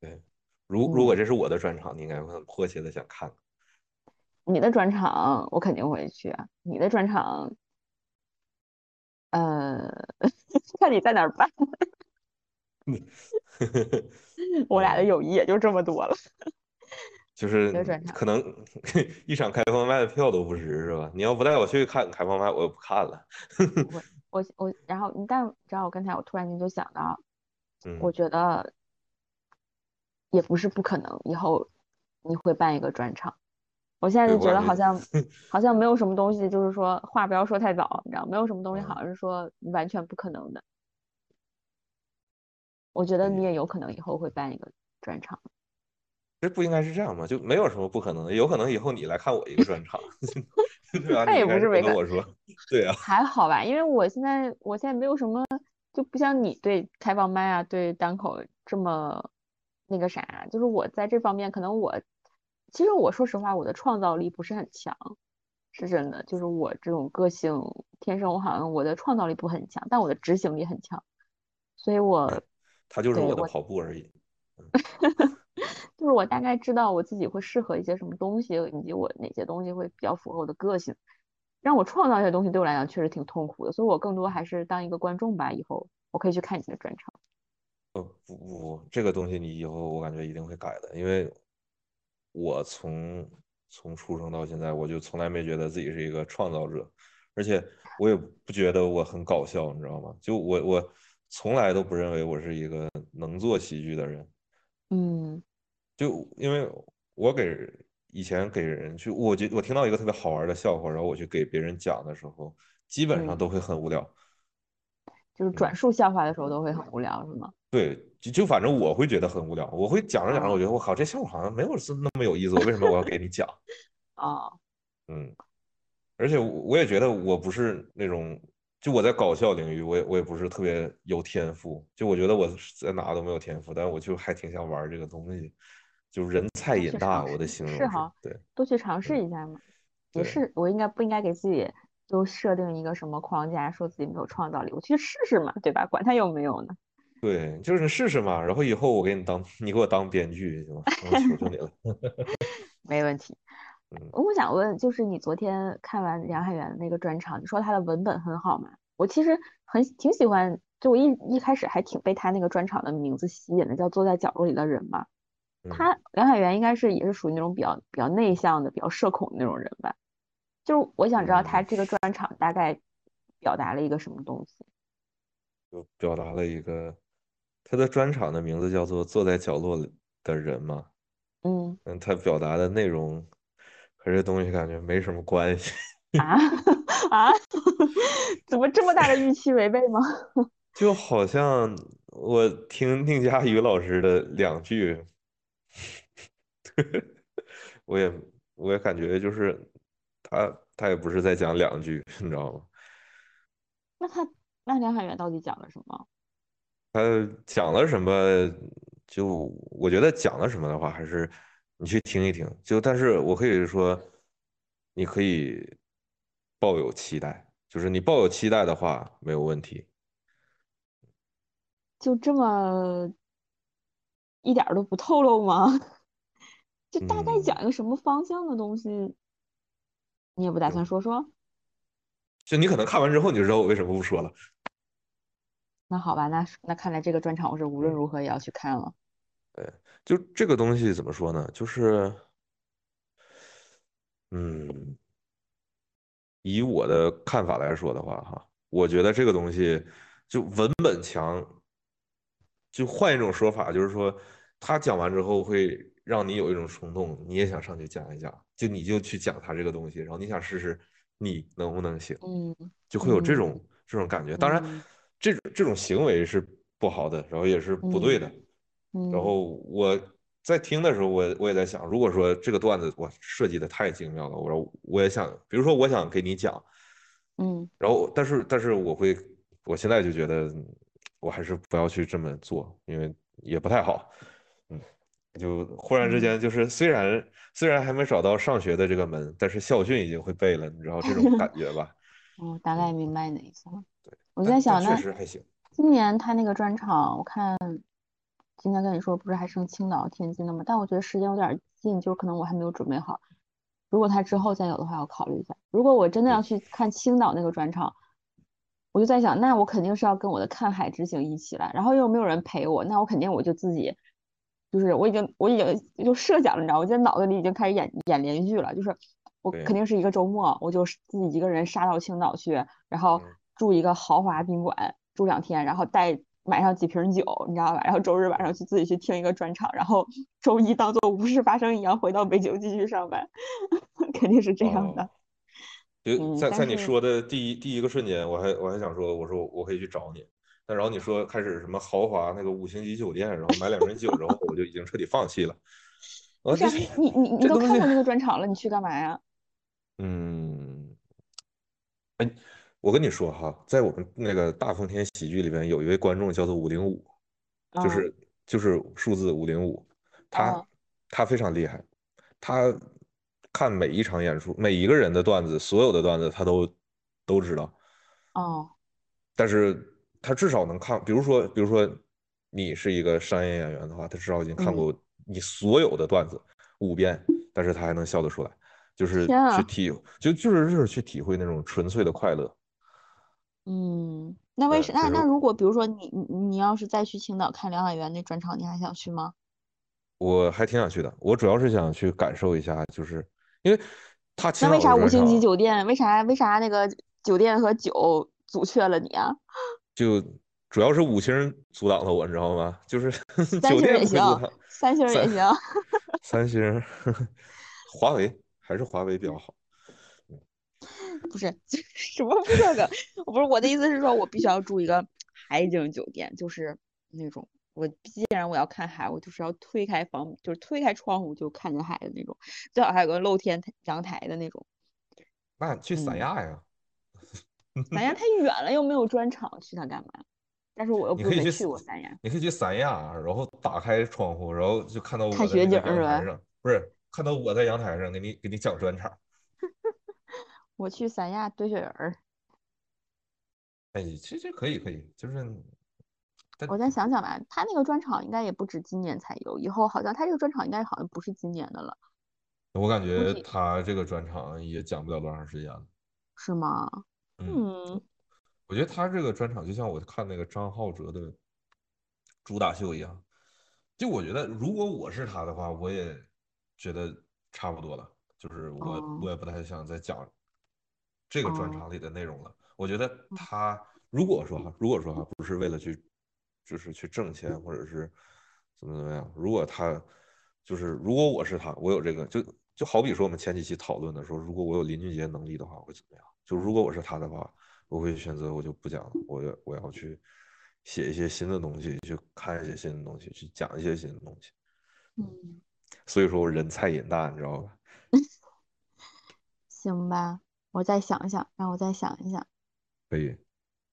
对，如如果嗯，这是我的专场，你应该会很迫切的想看。你的专场我肯定会去啊，你的专场，呃，看你在哪儿办，我俩的嗯，友谊也就这么多了。就是。可能 一场开放麦的票都不值是吧？你要不带我去看开放麦，我就不看了。我我，然后你但知道我刚才我突然间就想到，我嗯，觉得也不是不可能，以后你会办一个专场。我现在，就觉得好像 好像没有什么东西，就是说话不要说太早，你知道，没有什么东西好嗯，像是说完全不可能的。我觉得你，也有可能以后会办一个专场。这不应该是这样吗？就没有什么不可能的，有可能以后你来看我一个专场，对吧？那也不是没跟我说，对啊，还好吧，因为我现在我现在没有什么，就不像你对开放麦啊，对单口这么那个啥，就是我在这方面可能我，其实我说实话，我的创造力不是很强，是真的，就是我这种个性天生我好像我的创造力不很强，但我的执行力很强，所以我他就是我的跑步而已。就是我大概知道我自己会适合一些什么东西，以及我哪些东西会比较符合我的个性。让我创造一些东西对我来讲确实挺痛苦的，所以我更多还是当一个观众吧。以后我可以去看你的专场。呃，不不不，这个东西你以后我感觉一定会改的，因为我从从出生到现在，我就从来没觉得自己是一个创造者，而且我也不觉得我很搞笑，你知道吗？就我我从来都不认为我是一个能做喜剧的人。嗯就因为我给以前给人去，我觉我听到一个特别好玩的笑话，然后我去给别人讲的时候，基本上嗯，都会很无聊。就是嗯，转述笑话的时候都会很无聊，是吗？对，就就反正我会觉得很无聊，我会讲着讲着，我啊觉得我靠，这笑话好像没有是那么有意思，我为什么我要给你讲？啊，嗯，而且我我也觉得我不是那种，就我在搞笑领域，我也我也不是特别有天赋，就我觉得我在哪都没有天赋，但我就还挺想玩这个东西，就是人菜瘾大，我的形容是，哈，对，多去尝试嗯，一下嘛。也。是，我应该不应该给自己都设定一个什么框架，说自己没有创造力？我去试试嘛，对吧？管他有没有呢。对，就是你试试嘛，然后以后我给你当，你给我当编剧行吗？我求求你了。没问题。嗯我想问，就是你昨天看完梁海源的那个专场，你说他的文本很好吗？我其实很挺喜欢，就我一一开始还挺被他那个专场的名字吸引的，叫坐在角落里的人嘛。嗯，他梁海源应该是也是属于那种比较比较内向的、比较社恐的那种人吧。就是我想知道他嗯，这个专场大概表达了一个什么东西。就表达了一个他的专场的名字叫做《坐在角落里的人》嘛。嗯嗯，他表达的内容和这东西感觉没什么关系，啊啊，怎么这么大的预期违背吗？就好像我听宁佳宇老师的两句，我也我也感觉就是他他也不是在讲两句，你知道吗？那他那梁海源到底讲了什么？他讲了什么？就我觉得讲了什么的话，还是你去听一听。就但是我可以说，你可以抱有期待，就是你抱有期待的话没有问题。就这么一点儿都不透露吗？就大概嗯，讲一个什么方向的东西，你也不打算说说？就你可能看完之后你就知道我为什么不说了。那好吧，那那看来这个专场我是无论嗯，如何也要去看了。对，就这个东西怎么说呢？就是嗯，以我的看法来说的话，哈，我觉得这个东西就文本强，就换一种说法，就是说他讲完之后会让你有一种冲动，你也想上去讲一讲，就你就去讲他这个东西，然后你想试试你能不能行，嗯就会有这嗯种这种感觉。当然，嗯这种这种行为是不好的，然后也是不对嗯的。然嗯后我在听的时候，我我也在想，如果说这个段子我设计的太精妙了，我说我也想，比如说我想给你讲，嗯然后但是但是我会，我现在就觉得我还是不要去这么做，因为也不太好。嗯，就忽然之嗯，间就是虽然虽然还没找到上学的这个门，但是校训已经会背了，你知道这种感觉吧？我大概嗯，明白你的意思了。我在想，那确实还行。今年他那个专场，我看今天跟你说不是还剩青岛、天津的吗？但我觉得时间有点近，就是可能我还没有准备好。如果他之后再有的话，我考虑一下。如果我真的要，去看青岛那个专场，我就在想，那我肯定是要跟我的看海之行一起来，然后又没有人陪我，那我肯定我就自己，就是我已经我已经就设想了，你知道，我现在脑子里已经开始演演连续剧了，就是我，肯定是一个周末，我就自己一个人杀到青岛去，然后嗯，住一个豪华宾馆住两天，然后带买上几瓶酒，你知道吧？然后周日晚上去自己去听一个专场，然后周一当做无事发生一样回到北京继续上班，肯定是这样哦。的。就嗯，在在你说的第一第一个瞬间，我还我还想说，我说我可以去找你，但然后你说开始什么豪华那个五星级酒店，然后买两瓶酒，然后我就已经彻底放弃了。不是啊，你你 你都看过那个专场了，你去干嘛呀？嗯，哎，我跟你说哈，在我们那个大风天喜剧里边，有一位观众叫做五零五，就是就是数字五零五，他他非常厉害，他看每一场演出，每一个人的段子，所有的段子他都都知道。哦，但是他至少能看，比如说比如说你是一个商业演员的话，他至少已经看过你所有的段子五遍，但是他还能笑得出来。就是去体，就就是就是去体会那种纯粹的快乐。嗯，那为什那那如果比如说你你你要是再去青岛看梁海源那专场，你还想去吗？我还挺想去的，我主要是想去感受一下，就是因为他那为啥五星级酒店？为啥为啥那个酒店和酒阻却了你啊？就主要是五星阻挡了我，你知道吗？就是 酒店也行，三星也行，三星，华为。还是华为比较好，不是 什么不这个，不是我的意思是说，我必须要住一个海景酒店，就是那种我既然我要看海，我就是要推开房，就是推开窗户就看见海的那种，最好还有个露天阳台的那种。那去三亚呀？三亚太远了，又没有专场，去它干嘛？但是我又不没去过三亚。你可以去三亚，然后打开窗户，然后就看到看雪景是吧？不是。看到我在阳台上给你给你讲专场，我去三亚堆雪人儿。哎，其实可以可以，就是我再想想吧，他那个专场应该也不止今年才有，以后好像他这个专场应该好像不是今年的了。我感觉他这个专场也讲不了多长时间了。是吗？嗯，我觉得他这个专场就像我看那个张浩哲的主打秀一样，就我觉得如果我是他的话，我也。觉得差不多了，就是我我也不太想再讲这个专场里的内容了。我觉得他如果说哈，如果说哈，不是为了去就是去挣钱或者是怎么怎么样，如果他就是如果我是他，我有这个就就好比说我们前几期讨论的说，如果我有林俊杰能力的话会怎么样？就如果我是他的话，我会选择我就不讲了，我我要去写一些新的东西，去看一些新的东西，去讲一些新的东西。嗯。所以说我人菜瘾大，你知道吧？行吧，我再想想，让我再想一想。可以。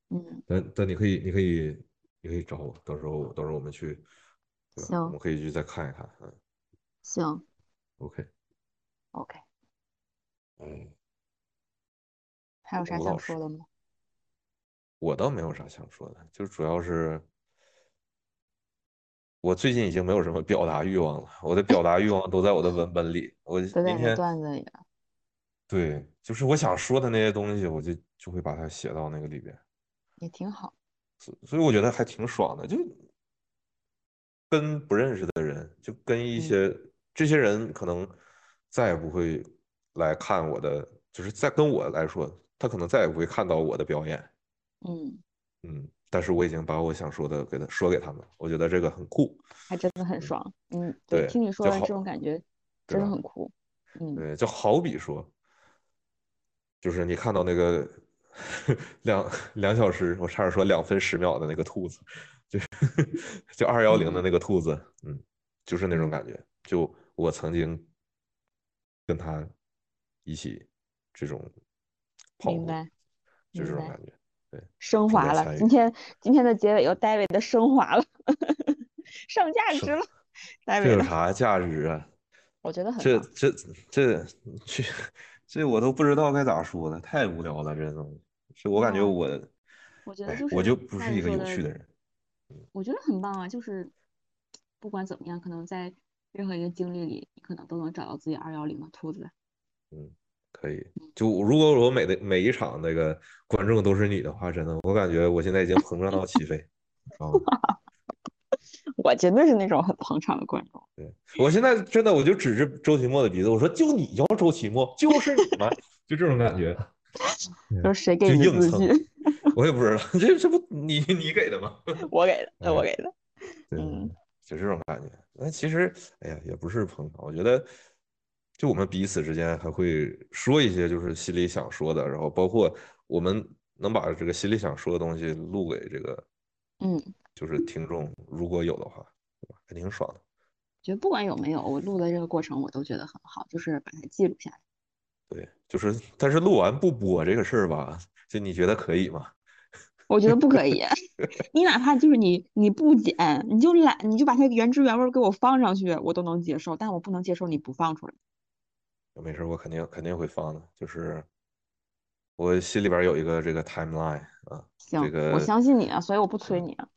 嗯。但但你可以，你可以，你可以找我，到时候到时候我们去，行，我们可以去再看一看，嗯。行。OK。OK。嗯。还有啥想说的吗？我倒没有啥想说的，就主要是。我最近已经没有什么表达欲望了，我的表达欲望都在我的文本里。我今天段子里。对，就是我想说的那些东西，我就就会把它写到那个里边。也挺好。所所以我觉得还挺爽的，就跟不认识的人，就跟一些这些人可能再也不会来看我的，就是在跟我来说，他可能再也不会看到我的表演。嗯嗯。但是我已经把我想说的给他说给他们，我觉得这个很酷，还真的很爽。嗯，对，听你说的这种感觉真的很酷。嗯，对，就好比说，就是你看到那个 两两小时，我差点说两分十秒的那个兔子，就就二幺零的那个兔子，嗯，就是那种感觉。就我曾经跟他一起这种跑步，就这种感觉。对，升华了。今天今天的结尾又 David 的升华了，上价值了。戴维这有啥价值啊？我觉得很这这这这这我都不知道该咋说了，太无聊了，这东西。是我感觉我，我觉得就是我就不是一个有趣的人。我觉得很棒啊，就是不管怎么样，可能在任何一个经历里，你可能都能找到自己二幺零的兔子。嗯。可以，就如果我每的每一场那个观众都是你的话，真的，我感觉我现在已经膨胀到起飞。我绝对是那种很捧场的观众。对我现在真的，我就指着周奇墨的鼻子，我说：“就你叫周奇墨，就是你吗？” 就这种感觉。说谁给你自信？我也不知道，这这不你你给的吗？我给的，那我给的。嗯，就这种感觉。那其实，哎呀，也不是捧场，我觉得。就我们彼此之间还会说一些，就是心里想说的，然后包括我们能把这个心里想说的东西录给这个，嗯，就是听众，如果有的话，对吧？还挺爽的。觉得不管有没有，我录的这个过程我都觉得很好，就是把它记录下来。对，就是但是录完不播这个事儿吧，就你觉得可以吗？我觉得不可以，你哪怕就是你你不剪，你就懒，你就把它原汁原味给我放上去，我都能接受，但我不能接受你不放出来。没事，我肯定肯定会放的，就是我心里边有一个这个 timeline 啊，行，这个我相信你啊，所以我不催你啊。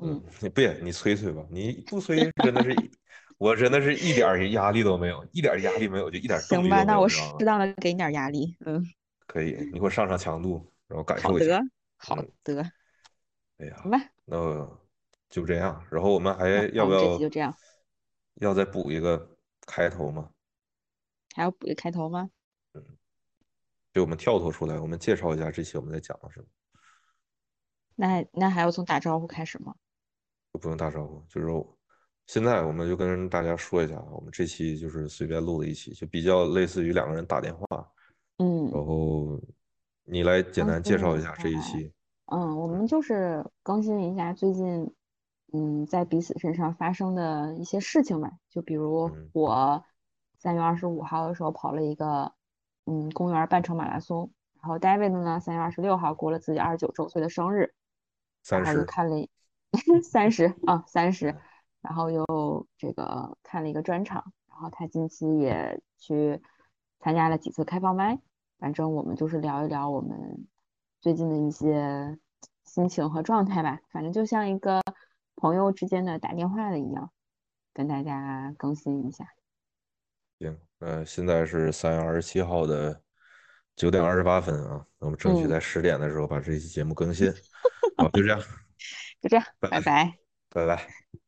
嗯，你别你催催吧，你不催真的是，我真的是一点压力都没有，一点压力没有，就一点行吧，那我适当的给你点压力，嗯，可以，你给我上上强度，然后感受一下。好的，哎呀，好吧，那就这样，然后我们还要不要？这期就这样，要再补一个开头吗？还要补一个开头吗？嗯，就我们跳脱出来，我们介绍一下这期我们在讲的什么。那那还要从打招呼开始吗？不用打招呼，就是现在我们就跟大家说一下，我们这期就是随便录的一期，就比较类似于两个人打电话。嗯，然后。你来简单介绍一下这一期。嗯，我们就是更新一下最近，嗯，在彼此身上发生的一些事情吧。就比如我三月二十五号的时候跑了一个，嗯，公园半程马拉松。然后 David 呢，三月二十六号过了自己二十九周岁的生日，然后又看了 三十啊三十，然后又这个看了一个专场。然后他近期也去参加了几次开放麦。反正我们就是聊一聊我们最近的一些心情和状态吧，反正就像一个朋友之间的打电话的一样，跟大家更新一下。行，呃，现在是三月二十七号的九点二十八分啊，那我们争取在十点的时候把这期节目更新。好，就这样，就这样，拜拜，拜拜。